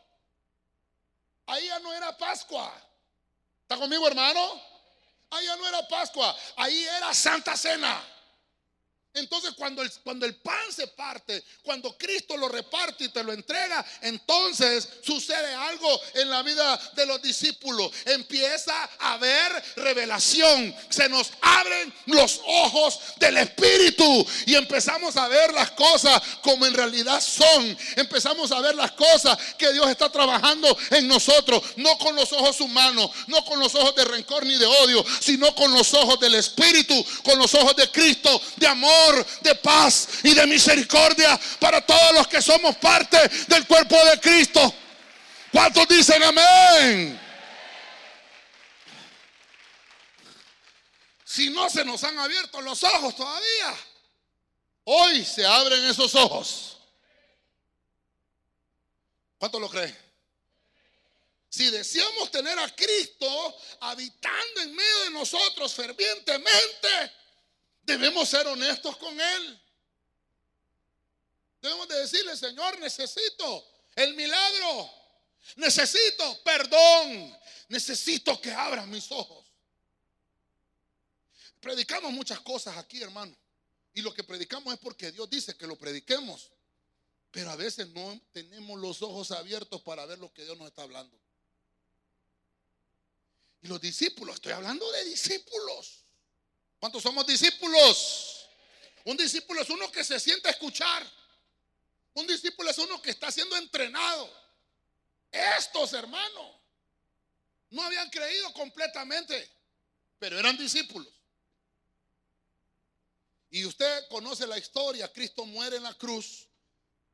Ahí ya no era Pascua. ¿Está conmigo, hermano? Ahí ya no era Pascua. Ahí era Santa Cena. Entonces cuando el, cuando el pan se parte, cuando Cristo lo reparte y te lo entrega, entonces sucede algo en la vida de los discípulos. Empieza a haber revelación. Se nos abren los ojos del Espíritu y empezamos a ver las cosas como en realidad son. Empezamos a ver las cosas que Dios está trabajando en nosotros, no con los ojos humanos, no con los ojos de rencor ni de odio, sino con los ojos del Espíritu, con los ojos de Cristo, de amor de paz y de misericordia para todos los que somos parte del cuerpo de Cristo. ¿Cuántos dicen amén? Si no se nos han abierto los ojos todavía, hoy se abren esos ojos. ¿Cuántos lo creen? Si deseamos tener a Cristo habitando en medio de nosotros fervientemente, Debemos ser honestos con Él. Debemos de decirle, Señor, necesito el milagro. Necesito perdón. Necesito que abran mis ojos. Predicamos muchas cosas aquí, hermano. Y lo que predicamos es porque Dios dice que lo prediquemos. Pero a veces no tenemos los ojos abiertos para ver lo que Dios nos está hablando. Y los discípulos, estoy hablando de discípulos. ¿Cuántos somos discípulos? Un discípulo es uno que se siente a escuchar. Un discípulo es uno que está siendo entrenado. Estos hermanos no habían creído completamente, pero eran discípulos. Y usted conoce la historia, Cristo muere en la cruz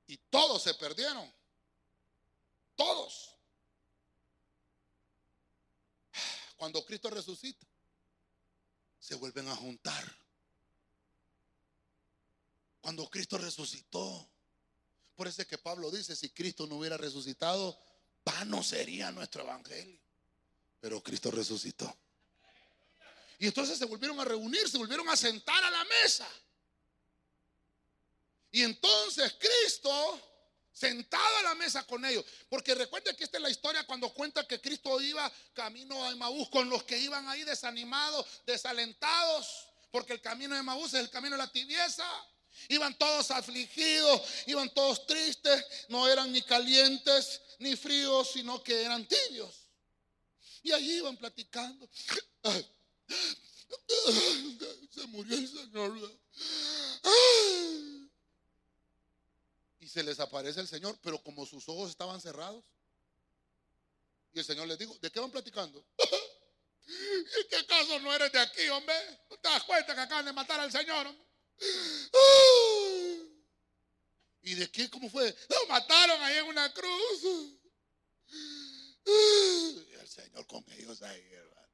y todos se perdieron. Todos. Cuando Cristo resucita, se vuelven a juntar. Cuando Cristo resucitó. Por eso es que Pablo dice, si Cristo no hubiera resucitado, vano sería nuestro evangelio. Pero Cristo resucitó. Y entonces se volvieron a reunir, se volvieron a sentar a la mesa. Y entonces Cristo sentado a la mesa con ellos. Porque recuerden que esta es la historia cuando cuenta que Cristo iba camino a Emaús con los que iban ahí desanimados, desalentados, porque el camino de Emaús es el camino de la tibieza. Iban todos afligidos, iban todos tristes, no eran ni calientes ni fríos, sino que eran tibios. Y allí iban platicando. Se murió el Señor. Y se les aparece el Señor, pero como sus ojos estaban cerrados. Y el Señor les dijo, ¿de qué van platicando? ¿Y qué caso no eres de aquí, hombre? ¿No te das cuenta que acaban de matar al Señor? ¿Y de qué? ¿Cómo fue? Lo mataron ahí en una cruz. Y el Señor con ellos ahí, hermano.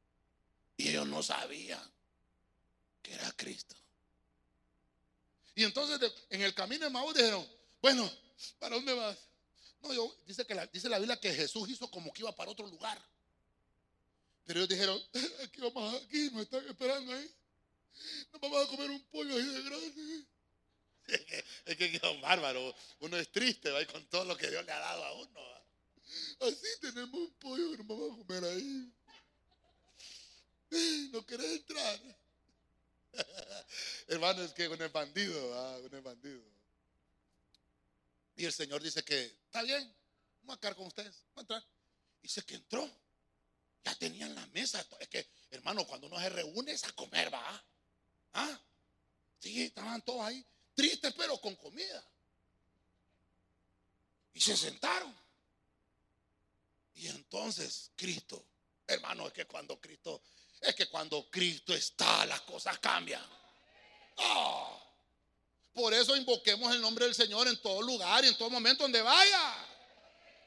Y ellos no sabían que era Cristo. Y entonces en el camino de Maús dijeron, bueno, ¿para dónde vas? No, yo, dice, que la, dice la Biblia que Jesús hizo como que iba para otro lugar. Pero ellos dijeron, aquí vamos, aquí nos están esperando ahí. Nos vamos a comer un pollo ahí de grande. es que es un bárbaro. Uno es triste, ¿va? con todo lo que Dios le ha dado a uno. Así tenemos un pollo que nos vamos a comer ahí. ¿No querés entrar? Hermano, es que uno es bandido, ¿va? uno es bandido. Y el Señor dice que, está bien, vamos a quedar con ustedes, vamos a entrar. Dice que entró. Ya tenían la mesa. Es que, hermano, cuando uno se reúne es a comer, va. ¿Ah? Sí, estaban todos ahí, tristes, pero con comida. Y se sentaron. Y entonces Cristo, hermano, es que cuando Cristo, es que cuando Cristo está, las cosas cambian. Oh. Por eso invoquemos el nombre del Señor en todo lugar y en todo momento donde vaya.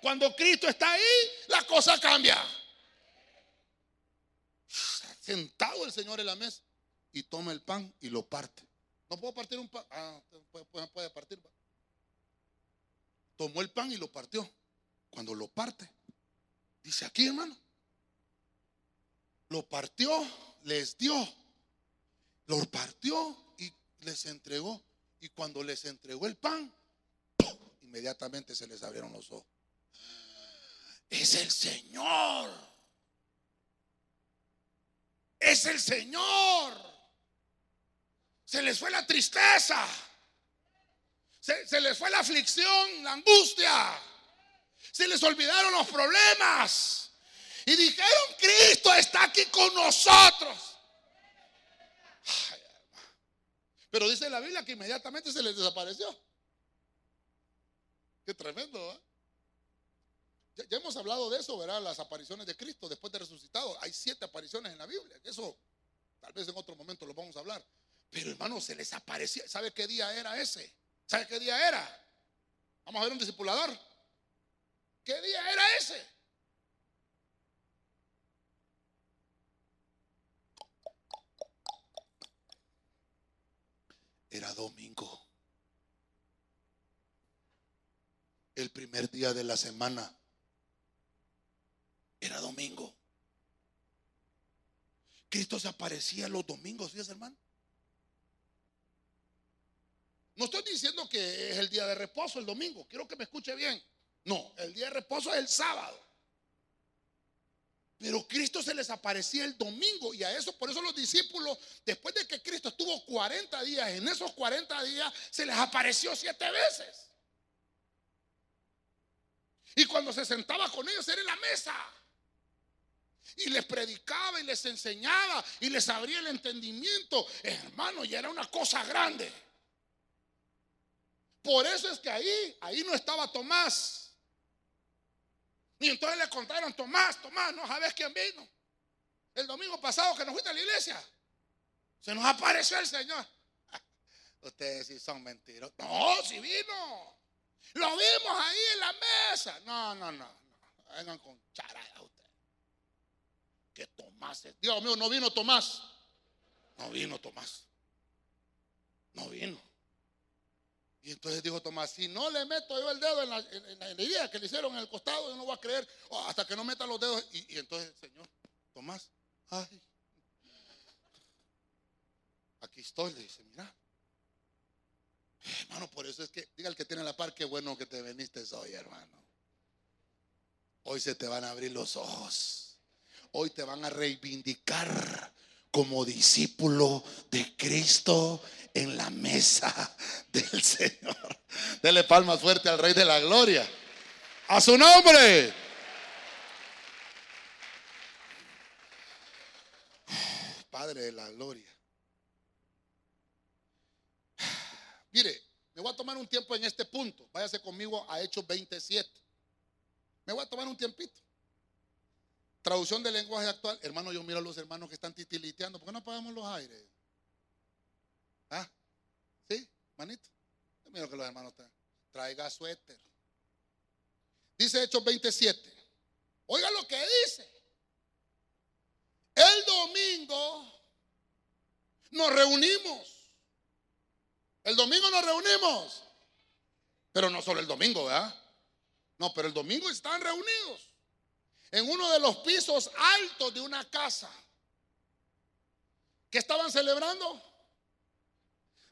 Cuando Cristo está ahí, la cosa cambia. Sentado el Señor en la mesa y toma el pan y lo parte. No puedo partir un pan. Ah, puede, puede partir. Tomó el pan y lo partió. Cuando lo parte, dice aquí, hermano, lo partió, les dio, lo partió y les entregó. Y cuando les entregó el pan, inmediatamente se les abrieron los ojos. Es el Señor. Es el Señor. Se les fue la tristeza. Se, les fue la aflicción, la angustia. Se les olvidaron los problemas. Y dijeron, Cristo está aquí con nosotros. Pero dice la Biblia que inmediatamente se les desapareció. Qué tremendo. ¿eh? Ya, hemos hablado de eso, ¿verdad? Las apariciones de Cristo después de resucitado. Hay siete apariciones en la Biblia. Eso tal vez en otro momento lo vamos a hablar. Pero hermano, se les aparecía. ¿Sabe qué día era ese? ¿Sabe qué día era? Vamos a ver un discipulador. ¿Qué día era ese? Era domingo. El primer día de la semana. Era domingo. Cristo se aparecía los domingos, ¿sí, hermano? No estoy diciendo que es el día de reposo el domingo, quiero que me escuche bien. No, el día de reposo es el sábado. Pero Cristo se les aparecía el domingo y a eso, por eso los discípulos, después de que Cristo estuvo 40 días, en esos 40 días se les apareció siete veces. Y cuando se sentaba con ellos era en la mesa. Y les predicaba y les enseñaba y les abría el entendimiento. Hermano, y era una cosa grande. Por eso es que ahí, ahí no estaba Tomás. Y entonces le contaron, Tomás, Tomás, no sabes quién vino. El domingo pasado que nos fuiste a la iglesia. Se nos apareció el Señor. Ustedes sí son mentirosos. No, si vino. Lo vimos ahí en la mesa. No, no, no. no. Vengan con charada ustedes. Que Tomás es. Dios mío, no vino Tomás. No vino Tomás. No vino. Y entonces dijo Tomás, si no le meto yo el dedo en la, idea que le hicieron en el costado, yo no voy a creer hasta que no meta los dedos. Y, entonces, Señor, Tomás, ay, aquí estoy, le dice, mira. Hermano, por eso es que, diga el que tiene la par, qué bueno que te viniste Hoy se te van a abrir los ojos. Hoy te van a reivindicar como discípulo de Cristo en la mesa del Señor. Dele palmas fuerte al Rey de la Gloria. A su nombre. Padre de la Gloria. Mire, me voy a tomar un tiempo en este punto. Váyase conmigo a Hechos 27. Me voy a tomar un tiempito. Traducción del lenguaje actual. Hermano, yo miro a los hermanos que están titiliteando. ¿Por qué no apagamos los aires? ¿Ah? ¿Sí? Manito. Yo miro que los hermanos están. Traiga suéter. Dice Hechos 27. Oiga lo que dice. El domingo nos reunimos. El domingo nos reunimos. Pero no solo el domingo, ¿verdad? No, pero el domingo están reunidos en uno de los pisos altos de una casa. ¿Qué estaban celebrando?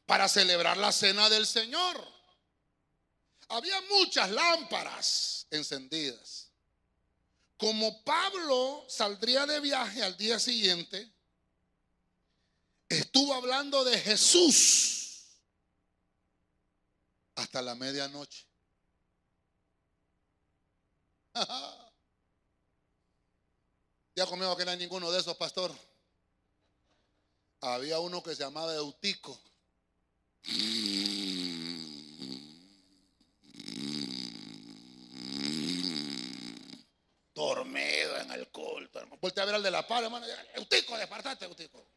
Para celebrar la cena del Señor. Había muchas lámparas encendidas. Como Pablo saldría de viaje al día siguiente, estuvo hablando de Jesús hasta la medianoche. Ya conmigo que no hay ninguno de esos, pastor. Había uno que se llamaba Eutico. Dormido en el culto, hermano. Vuelta a ver al de la pala, hermano. Eutico, despertate, Eutico.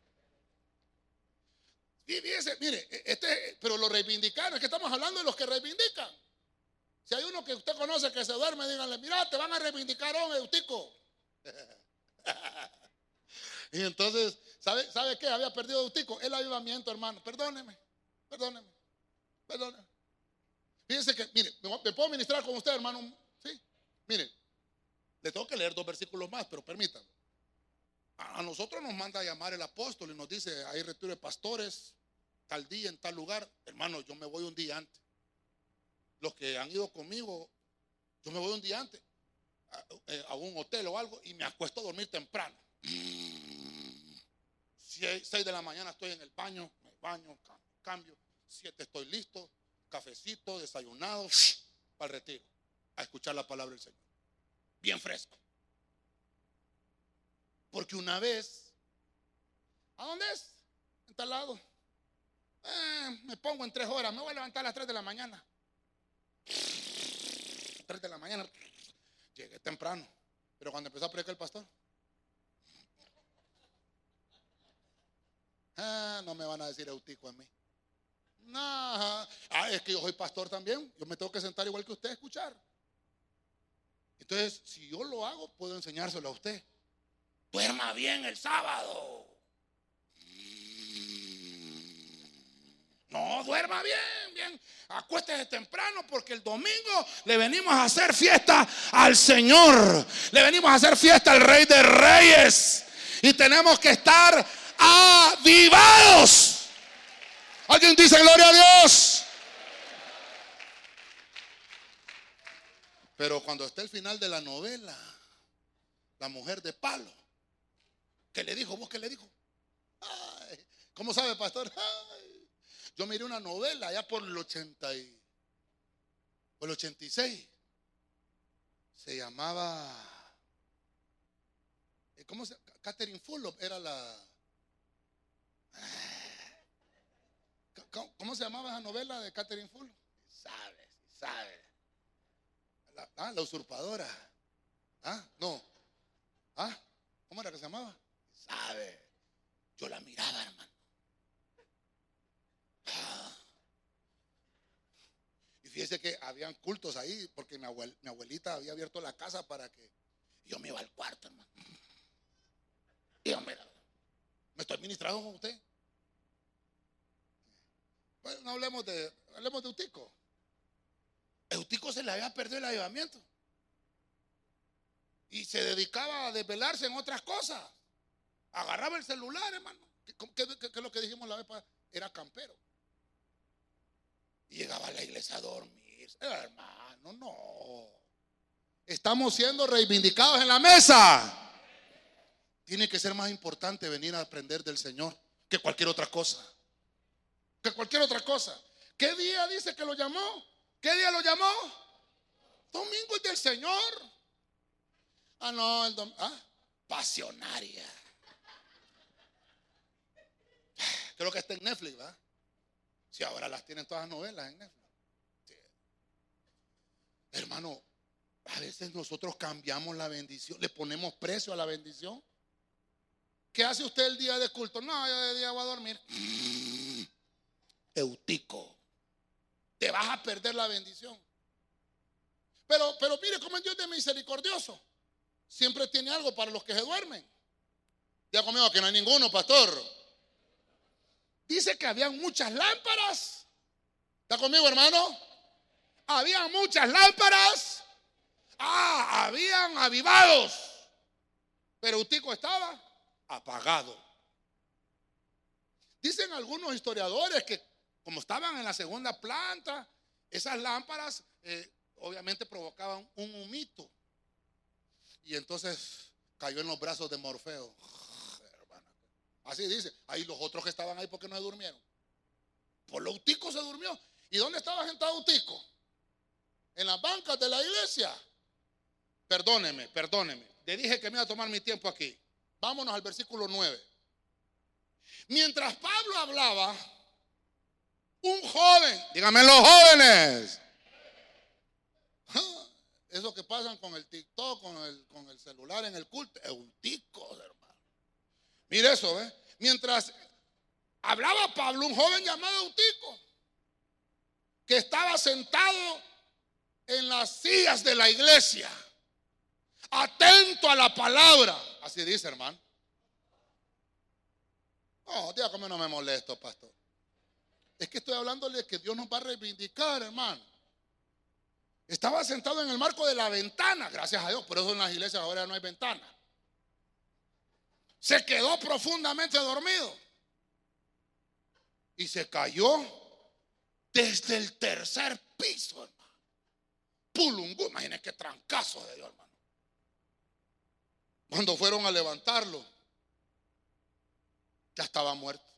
Y fíjese, mire, este, pero lo reivindicaron, es que estamos hablando de los que reivindican. Si hay uno que usted conoce que se duerme, díganle, mira, te van a reivindicar un Eutico. y entonces, ¿sabe, ¿sabe qué? Había perdido Eutico, el avivamiento, hermano. Perdóneme, perdóneme, perdóneme. Fíjense que, mire, ¿me puedo ministrar con usted, hermano? Sí, mire, le tengo que leer dos versículos más, pero permítanme. A nosotros nos manda a llamar el apóstol y nos dice, hay retiro de pastores, tal día, en tal lugar. Hermano, yo me voy un día antes. Los que han ido conmigo, yo me voy un día antes a, eh, un hotel o algo y me acuesto a dormir temprano. Seis, seis de la mañana estoy en el baño, me baño, cambio. Siete estoy listo, cafecito, desayunado, para el retiro, a escuchar la palabra del Señor. Bien fresco. Porque una vez, ¿a dónde es? En tal lado. Eh, me pongo en tres horas, me voy a levantar a las tres de la mañana. Tres de la mañana. Llegué temprano. Pero cuando empezó a predicar el pastor, ah, no me van a decir eutico a mí. No, ah, es que yo soy pastor también. Yo me tengo que sentar igual que usted a escuchar. Entonces, si yo lo hago, puedo enseñárselo a usted. Duerma bien el sábado. No, duerma bien, bien. Acuéstese temprano porque el domingo le venimos a hacer fiesta al Señor. Le venimos a hacer fiesta al Rey de Reyes. Y tenemos que estar avivados. ¿Alguien dice gloria a Dios? Pero cuando está el final de la novela, la mujer de palo ¿Qué le dijo? ¿Vos qué le dijo? ¿Cómo sabe, pastor? Yo miré una novela allá por el 80 y, por el 86. Se llamaba. Eh, ¿Cómo se Catherine Fulop era la. ¿Cómo se llamaba esa novela de Catherine Fulop? Sabe, sabe. La, ah, la usurpadora. Ah, no. Ah, ¿cómo era que se llamaba? sabe. Yo la miraba, hermano. Y fíjese que habían cultos ahí, porque mi, abuelita había abierto la casa para que yo me iba al cuarto, hermano. Y yo, mira, me estoy ministrando con usted. Bueno, no hablemos de, hablemos de Eutico. Eutico se le había perdido el avivamiento. Y se dedicaba a desvelarse en otras cosas. Agarraba el celular, hermano. ¿Qué, es lo que dijimos la vez pasada? Era campero. Y llegaba a la iglesia a dormir. Hermano, no. Estamos siendo reivindicados en la mesa. Tiene que ser más importante venir a aprender del Señor que cualquier otra cosa. Que cualquier otra cosa. ¿Qué día dice que lo llamó? ¿Qué día lo llamó? Domingo es del Señor. Ah, no, el domingo. Ah, pasionaria. Creo que está en Netflix, ¿verdad? Si ahora las tienen todas las novelas en Netflix. Hermano, a veces nosotros cambiamos la bendición, le ponemos precio a la bendición. ¿Qué hace usted el día de culto? No, yo de día voy a dormir. Eutico. Te vas a perder la bendición. Pero, pero mire cómo es Dios de misericordioso. Siempre tiene algo para los que se duermen. Ya conmigo que no hay ninguno, pastor. Dice que habían muchas lámparas. ¿Está conmigo, hermano? Había muchas lámparas. Ah, habían avivados. Pero Eutico estaba apagado. Dicen algunos historiadores que como estaban en la segunda planta, esas lámparas eh, obviamente provocaban un humito. Y entonces cayó en los brazos de Morfeo. Así dice. Ahí los otros que estaban ahí porque no se durmieron. Por lo Utico se durmió. ¿Y dónde estaba sentado Utico? En las bancas de la iglesia. Perdóneme, perdóneme. Le dije que me iba a tomar mi tiempo aquí. Vámonos al versículo 9. Mientras Pablo hablaba, un joven, díganme los jóvenes, eso que pasan con el TikTok, con el, con el celular en el culto, Eutico, hermano. Mire eso, ¿eh? Mientras hablaba Pablo, un joven llamado Eutico, que estaba sentado en las sillas de la iglesia, atento a la palabra. Así dice, hermano. No, como no me molesto, pastor. Es que estoy hablándole que Dios nos va a reivindicar, hermano. Estaba sentado en el marco de la ventana, gracias a Dios, por eso en las iglesias ahora no hay ventana. Se quedó profundamente dormido y se cayó desde el tercer piso, hermano. Pulungú, imagínense qué trancazo de Dios, hermano. Cuando fueron a levantarlo, ya estaba muerto.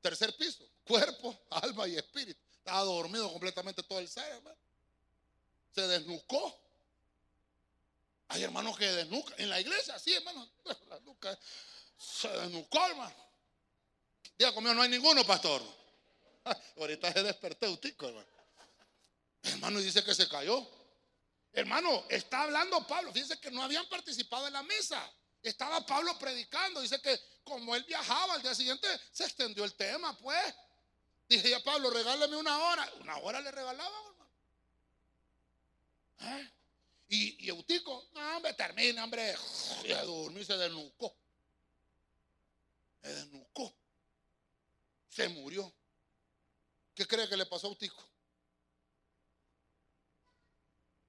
Tercer piso, cuerpo, alma y espíritu. Estaba dormido completamente todo el ser, hermano. Se desnucó. Hay hermanos que desnucan. En la iglesia, sí, hermano. Se desnucó, hermano. Diga conmigo, no hay ninguno, pastor. Ahorita se desperté, utico, hermano. Hermano, y dice que se cayó. Hermano, está hablando Pablo. Fíjense que no habían participado en la mesa. Estaba Pablo predicando. Dice que como él viajaba al día siguiente, se extendió el tema, pues. Dije ya, Pablo, regálame una hora. Una hora le regalaba, hermano. ¿Eh? Y, Eutico, no, hombre, termina, hombre. Y a dormir se desnucó. Se desnucó. Se murió. ¿Qué cree que le pasó a Eutico?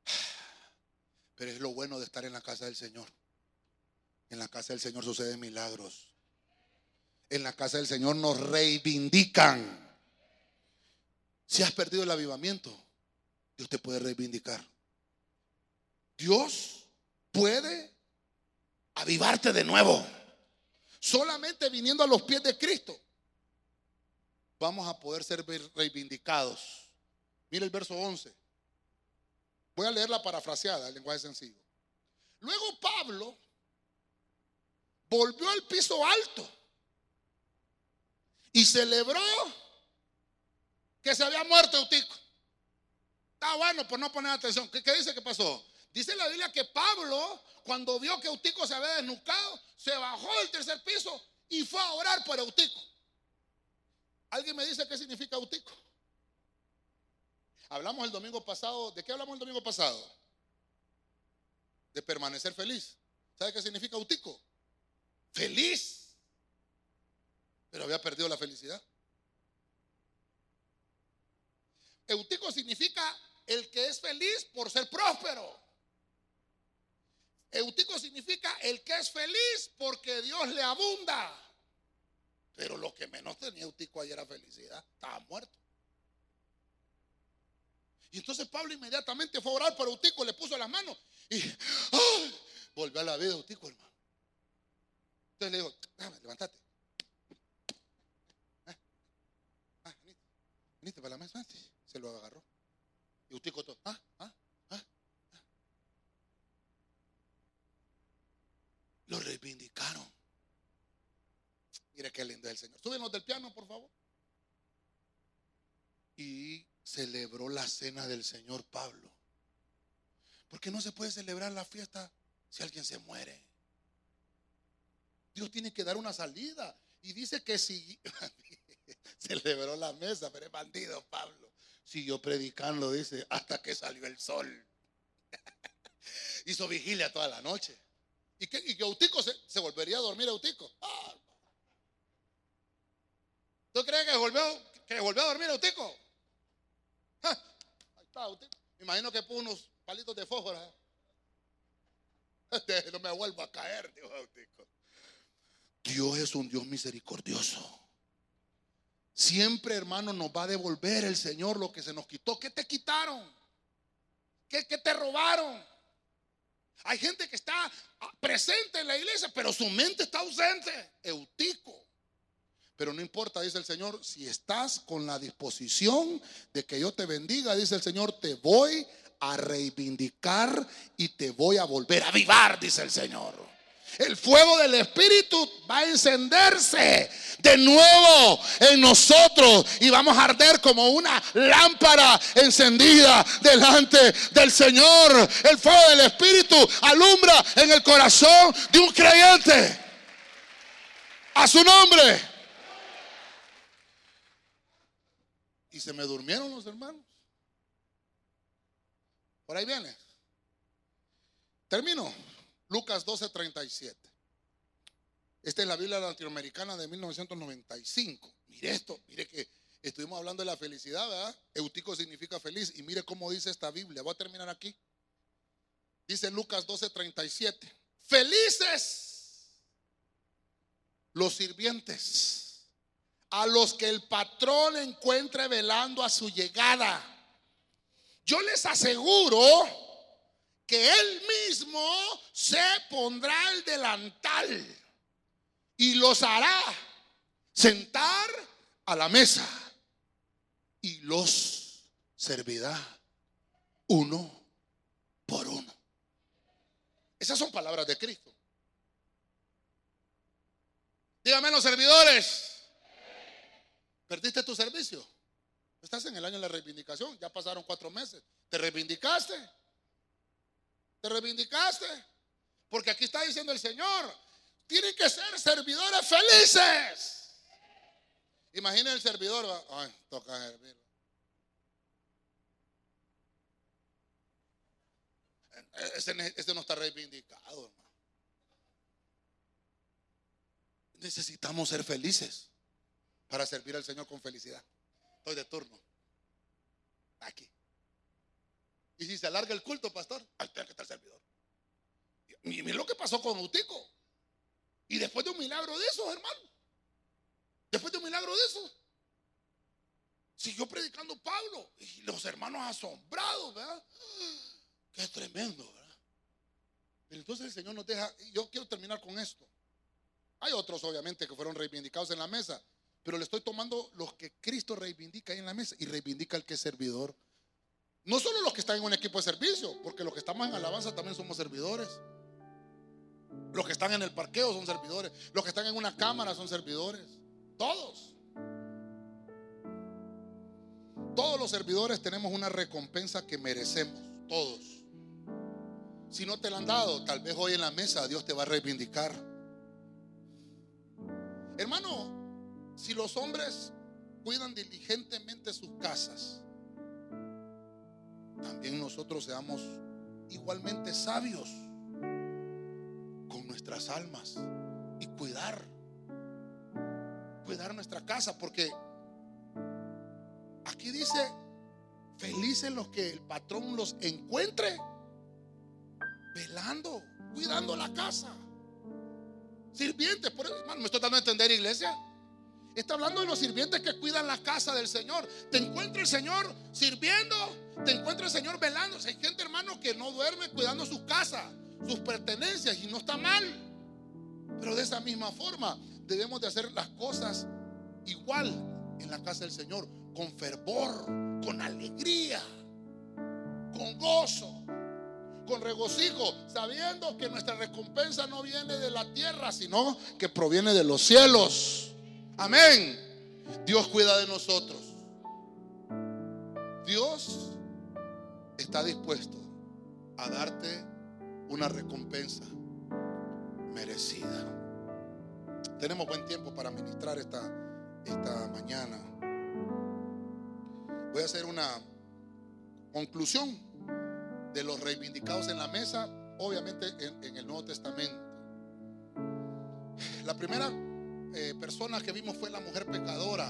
Pero es lo bueno de estar en la casa del Señor. En la casa del Señor suceden milagros. En la casa del Señor nos reivindican. Si has perdido el avivamiento, Dios te puede reivindicar. Dios puede avivarte de nuevo. Solamente viniendo a los pies de Cristo vamos a poder ser reivindicados. Mira el verso 11. Voy a leer la parafraseada, el lenguaje sencillo. Luego Pablo volvió al piso alto y celebró que se había muerto Eutico. Está bueno por no poner atención. ¿Qué, dice que pasó? Dice la Biblia que Pablo, cuando vio que Eutico se había desnucado, se bajó del tercer piso y fue a orar por Eutico. ¿Alguien me dice qué significa Eutico? Hablamos el domingo pasado, ¿de qué hablamos el domingo pasado? De permanecer feliz. ¿Sabe qué significa Eutico? Feliz. Pero había perdido la felicidad. Eutico significa el que es feliz por ser próspero. Eutico significa el que es feliz porque Dios le abunda. Pero lo que menos tenía Eutico ayer era felicidad. Estaba muerto. Y entonces Pablo inmediatamente fue a orar por Eutico, le puso las manos y ¡ay! volvió a la vida Eutico, hermano. Entonces le digo, levantate. Ah, ah, venite, venite para la mesa. Se lo agarró. Y Eutico todo, ah, ah, ah. ah. Lo reivindicaron. Mire qué lindo es el Señor. Súbenos del piano, por favor. Y celebró la cena del Señor Pablo. Porque no se puede celebrar la fiesta si alguien se muere. Dios tiene que dar una salida. Y dice que si celebró la mesa, pero es bandido Pablo. Siguió predicando, dice, hasta que salió el sol. Hizo vigilia toda la noche. Y que, y Eutico se, volvería a dormir Eutico. Ah. ¿Tú crees que volvió, que volvió a dormir Eutico? Ahí está, Me imagino que puso unos palitos de fósforo. ¿eh? No me vuelvo a caer, dijo Dios es un Dios misericordioso. Siempre, hermano, nos va a devolver el Señor lo que se nos quitó. ¿Qué te quitaron? ¿Qué, qué te robaron? Hay gente que está presente en la iglesia, pero su mente está ausente. Eutico. Pero no importa, dice el Señor, si estás con la disposición de que yo te bendiga, dice el Señor, te voy a reivindicar y te voy a volver a avivar, dice el Señor. El fuego del Espíritu va a encenderse de nuevo en nosotros y vamos a arder como una lámpara encendida delante del Señor. El fuego del Espíritu alumbra en el corazón de un creyente. A su nombre. Y se me durmieron los hermanos. Por ahí viene. Termino. Lucas 12:37. Esta es la Biblia latinoamericana de 1995. Mire esto, mire que estuvimos hablando de la felicidad, ¿verdad? Eutico significa feliz. Y mire cómo dice esta Biblia. Voy a terminar aquí. Dice Lucas 12:37. Felices los sirvientes a los que el patrón encuentre velando a su llegada. Yo les aseguro que él mismo se pondrá el delantal y los hará sentar a la mesa y los servirá uno por uno. Esas son palabras de Cristo. Dígame los servidores. ¿Perdiste tu servicio? Estás en el año de la reivindicación, ya pasaron cuatro meses. ¿Te reivindicaste? ¿Te reivindicaste? Porque aquí está diciendo el Señor, tienen que ser servidores felices. Imagina el servidor, ay, toca servir. Este, no está reivindicado, hermano. Necesitamos ser felices para servir al Señor con felicidad. Estoy de turno. Aquí. Y si se alarga el culto, pastor, ahí tiene que estar el servidor. Y lo que pasó con Utico. Y después de un milagro de eso, hermano. Después de un milagro de eso. Siguió predicando Pablo. Y los hermanos asombrados, ¿verdad? Qué tremendo, ¿verdad? Entonces el Señor nos deja. Yo quiero terminar con esto. Hay otros, obviamente, que fueron reivindicados en la mesa. Pero le estoy tomando los que Cristo reivindica ahí en la mesa y reivindica el que es servidor. No solo los que están en un equipo de servicio, porque los que estamos en alabanza también somos servidores. Los que están en el parqueo son servidores. Los que están en una cámara son servidores. Todos. Todos los servidores tenemos una recompensa que merecemos. Todos. Si no te la han dado, tal vez hoy en la mesa Dios te va a reivindicar. Hermano, si los hombres cuidan diligentemente sus casas, también nosotros seamos igualmente sabios con nuestras almas y cuidar, cuidar nuestra casa, porque aquí dice, felices los que el patrón los encuentre velando, cuidando la casa. Sirvientes, por eso, hermano, me estoy dando a entender, iglesia. Está hablando de los sirvientes que cuidan la casa del Señor. Te encuentra el Señor sirviendo, te encuentra el Señor velando. Hay gente, hermano, que no duerme cuidando su casa, sus pertenencias y no está mal. Pero de esa misma forma debemos de hacer las cosas igual en la casa del Señor, con fervor, con alegría, con gozo con regocijo, sabiendo que nuestra recompensa no viene de la tierra, sino que proviene de los cielos. Amén. Dios cuida de nosotros. Dios está dispuesto a darte una recompensa merecida. Tenemos buen tiempo para ministrar esta, esta mañana. Voy a hacer una conclusión de los reivindicados en la mesa, obviamente en, el Nuevo Testamento. La primera eh, persona que vimos fue la mujer pecadora.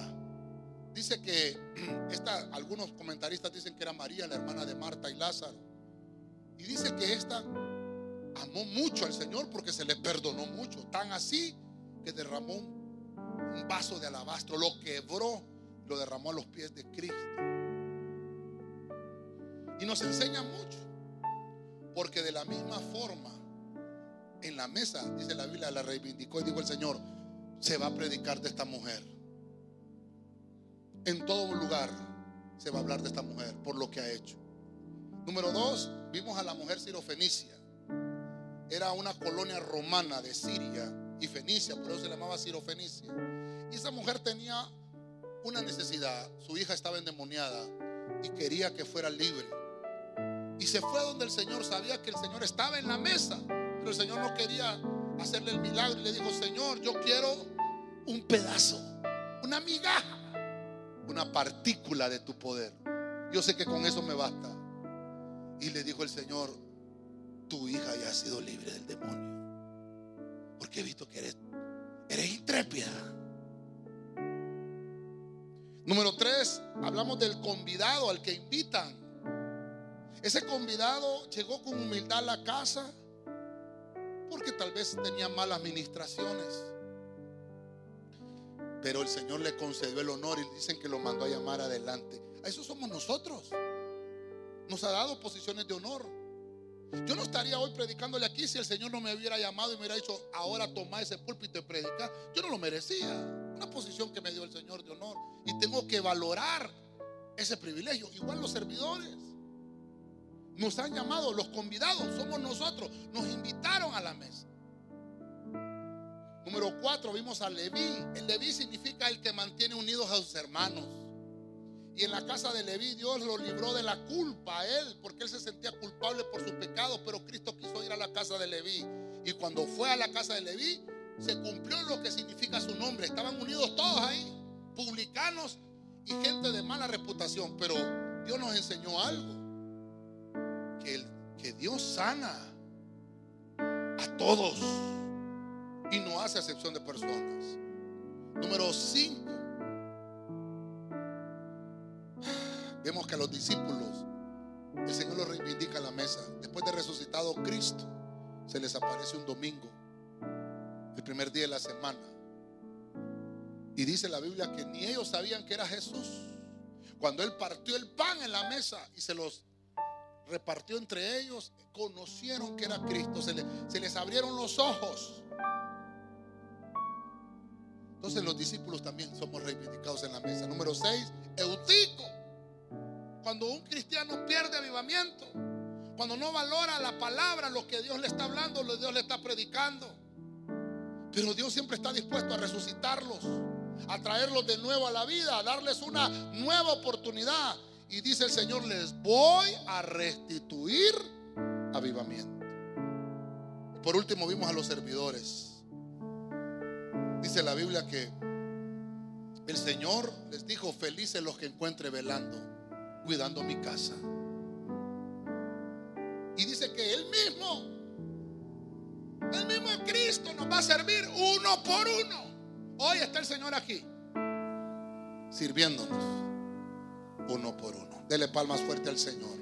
Dice que esta, algunos comentaristas dicen que era María, la hermana de Marta y Lázaro. Y dice que esta amó mucho al Señor porque se le perdonó mucho. Tan así que derramó un vaso de alabastro, lo quebró, lo derramó a los pies de Cristo. Y nos enseña mucho. Porque de la misma forma, en la mesa, dice la Biblia, la reivindicó y dijo el Señor, se va a predicar de esta mujer. En todo lugar se va a hablar de esta mujer por lo que ha hecho. Número dos, vimos a la mujer sirofenicia. Era una colonia romana de Siria y Fenicia, por eso se llamaba sirofenicia. Y esa mujer tenía una necesidad. Su hija estaba endemoniada y quería que fuera libre. Y se fue donde el Señor sabía que el Señor estaba en la mesa, pero el Señor no quería hacerle el milagro y le dijo, Señor, yo quiero un pedazo, una migaja, una partícula de tu poder. Yo sé que con eso me basta. Y le dijo el Señor, tu hija ya ha sido libre del demonio. Porque he visto que eres, eres intrépida. Número tres, hablamos del convidado al que invitan. Ese convidado llegó con humildad a la casa porque tal vez tenía malas administraciones. Pero el Señor le concedió el honor y dicen que lo mandó a llamar adelante. A eso somos nosotros. Nos ha dado posiciones de honor. Yo no estaría hoy predicándole aquí si el Señor no me hubiera llamado y me hubiera dicho, ahora toma ese púlpito y predica. Yo no lo merecía. Una posición que me dio el Señor de honor. Y tengo que valorar ese privilegio. Igual los servidores. Nos han llamado, los convidados somos nosotros. Nos invitaron a la mesa. Número cuatro, vimos a Leví. El Leví significa el que mantiene unidos a sus hermanos. Y en la casa de Leví Dios lo libró de la culpa a él, porque él se sentía culpable por sus pecados, pero Cristo quiso ir a la casa de Leví. Y cuando fue a la casa de Leví, se cumplió lo que significa su nombre. Estaban unidos todos ahí, publicanos y gente de mala reputación. Pero Dios nos enseñó algo que, Dios sana a todos y no hace acepción de personas. Número 5. Vemos que a los discípulos el Señor los reivindica en la mesa. Después de resucitado Cristo, se les aparece un domingo, el primer día de la semana. Y dice la Biblia que ni ellos sabían que era Jesús. Cuando Él partió el pan en la mesa y se los repartió entre ellos, conocieron que era Cristo, se, se les abrieron los ojos. Entonces los discípulos también somos reivindicados en la mesa. Número 6, Eutico. Cuando un cristiano pierde avivamiento, cuando no valora la palabra, lo que Dios le está hablando, lo que Dios le está predicando. Pero Dios siempre está dispuesto a resucitarlos, a traerlos de nuevo a la vida, a darles una nueva oportunidad. Y dice el Señor, les voy a restituir avivamiento. Por último vimos a los servidores. Dice la Biblia que el Señor les dijo, felices los que encuentre velando, cuidando mi casa. Y dice que Él mismo, el mismo Cristo nos va a servir uno por uno. Hoy está el Señor aquí, sirviéndonos uno por uno. Dele palmas fuerte al Señor.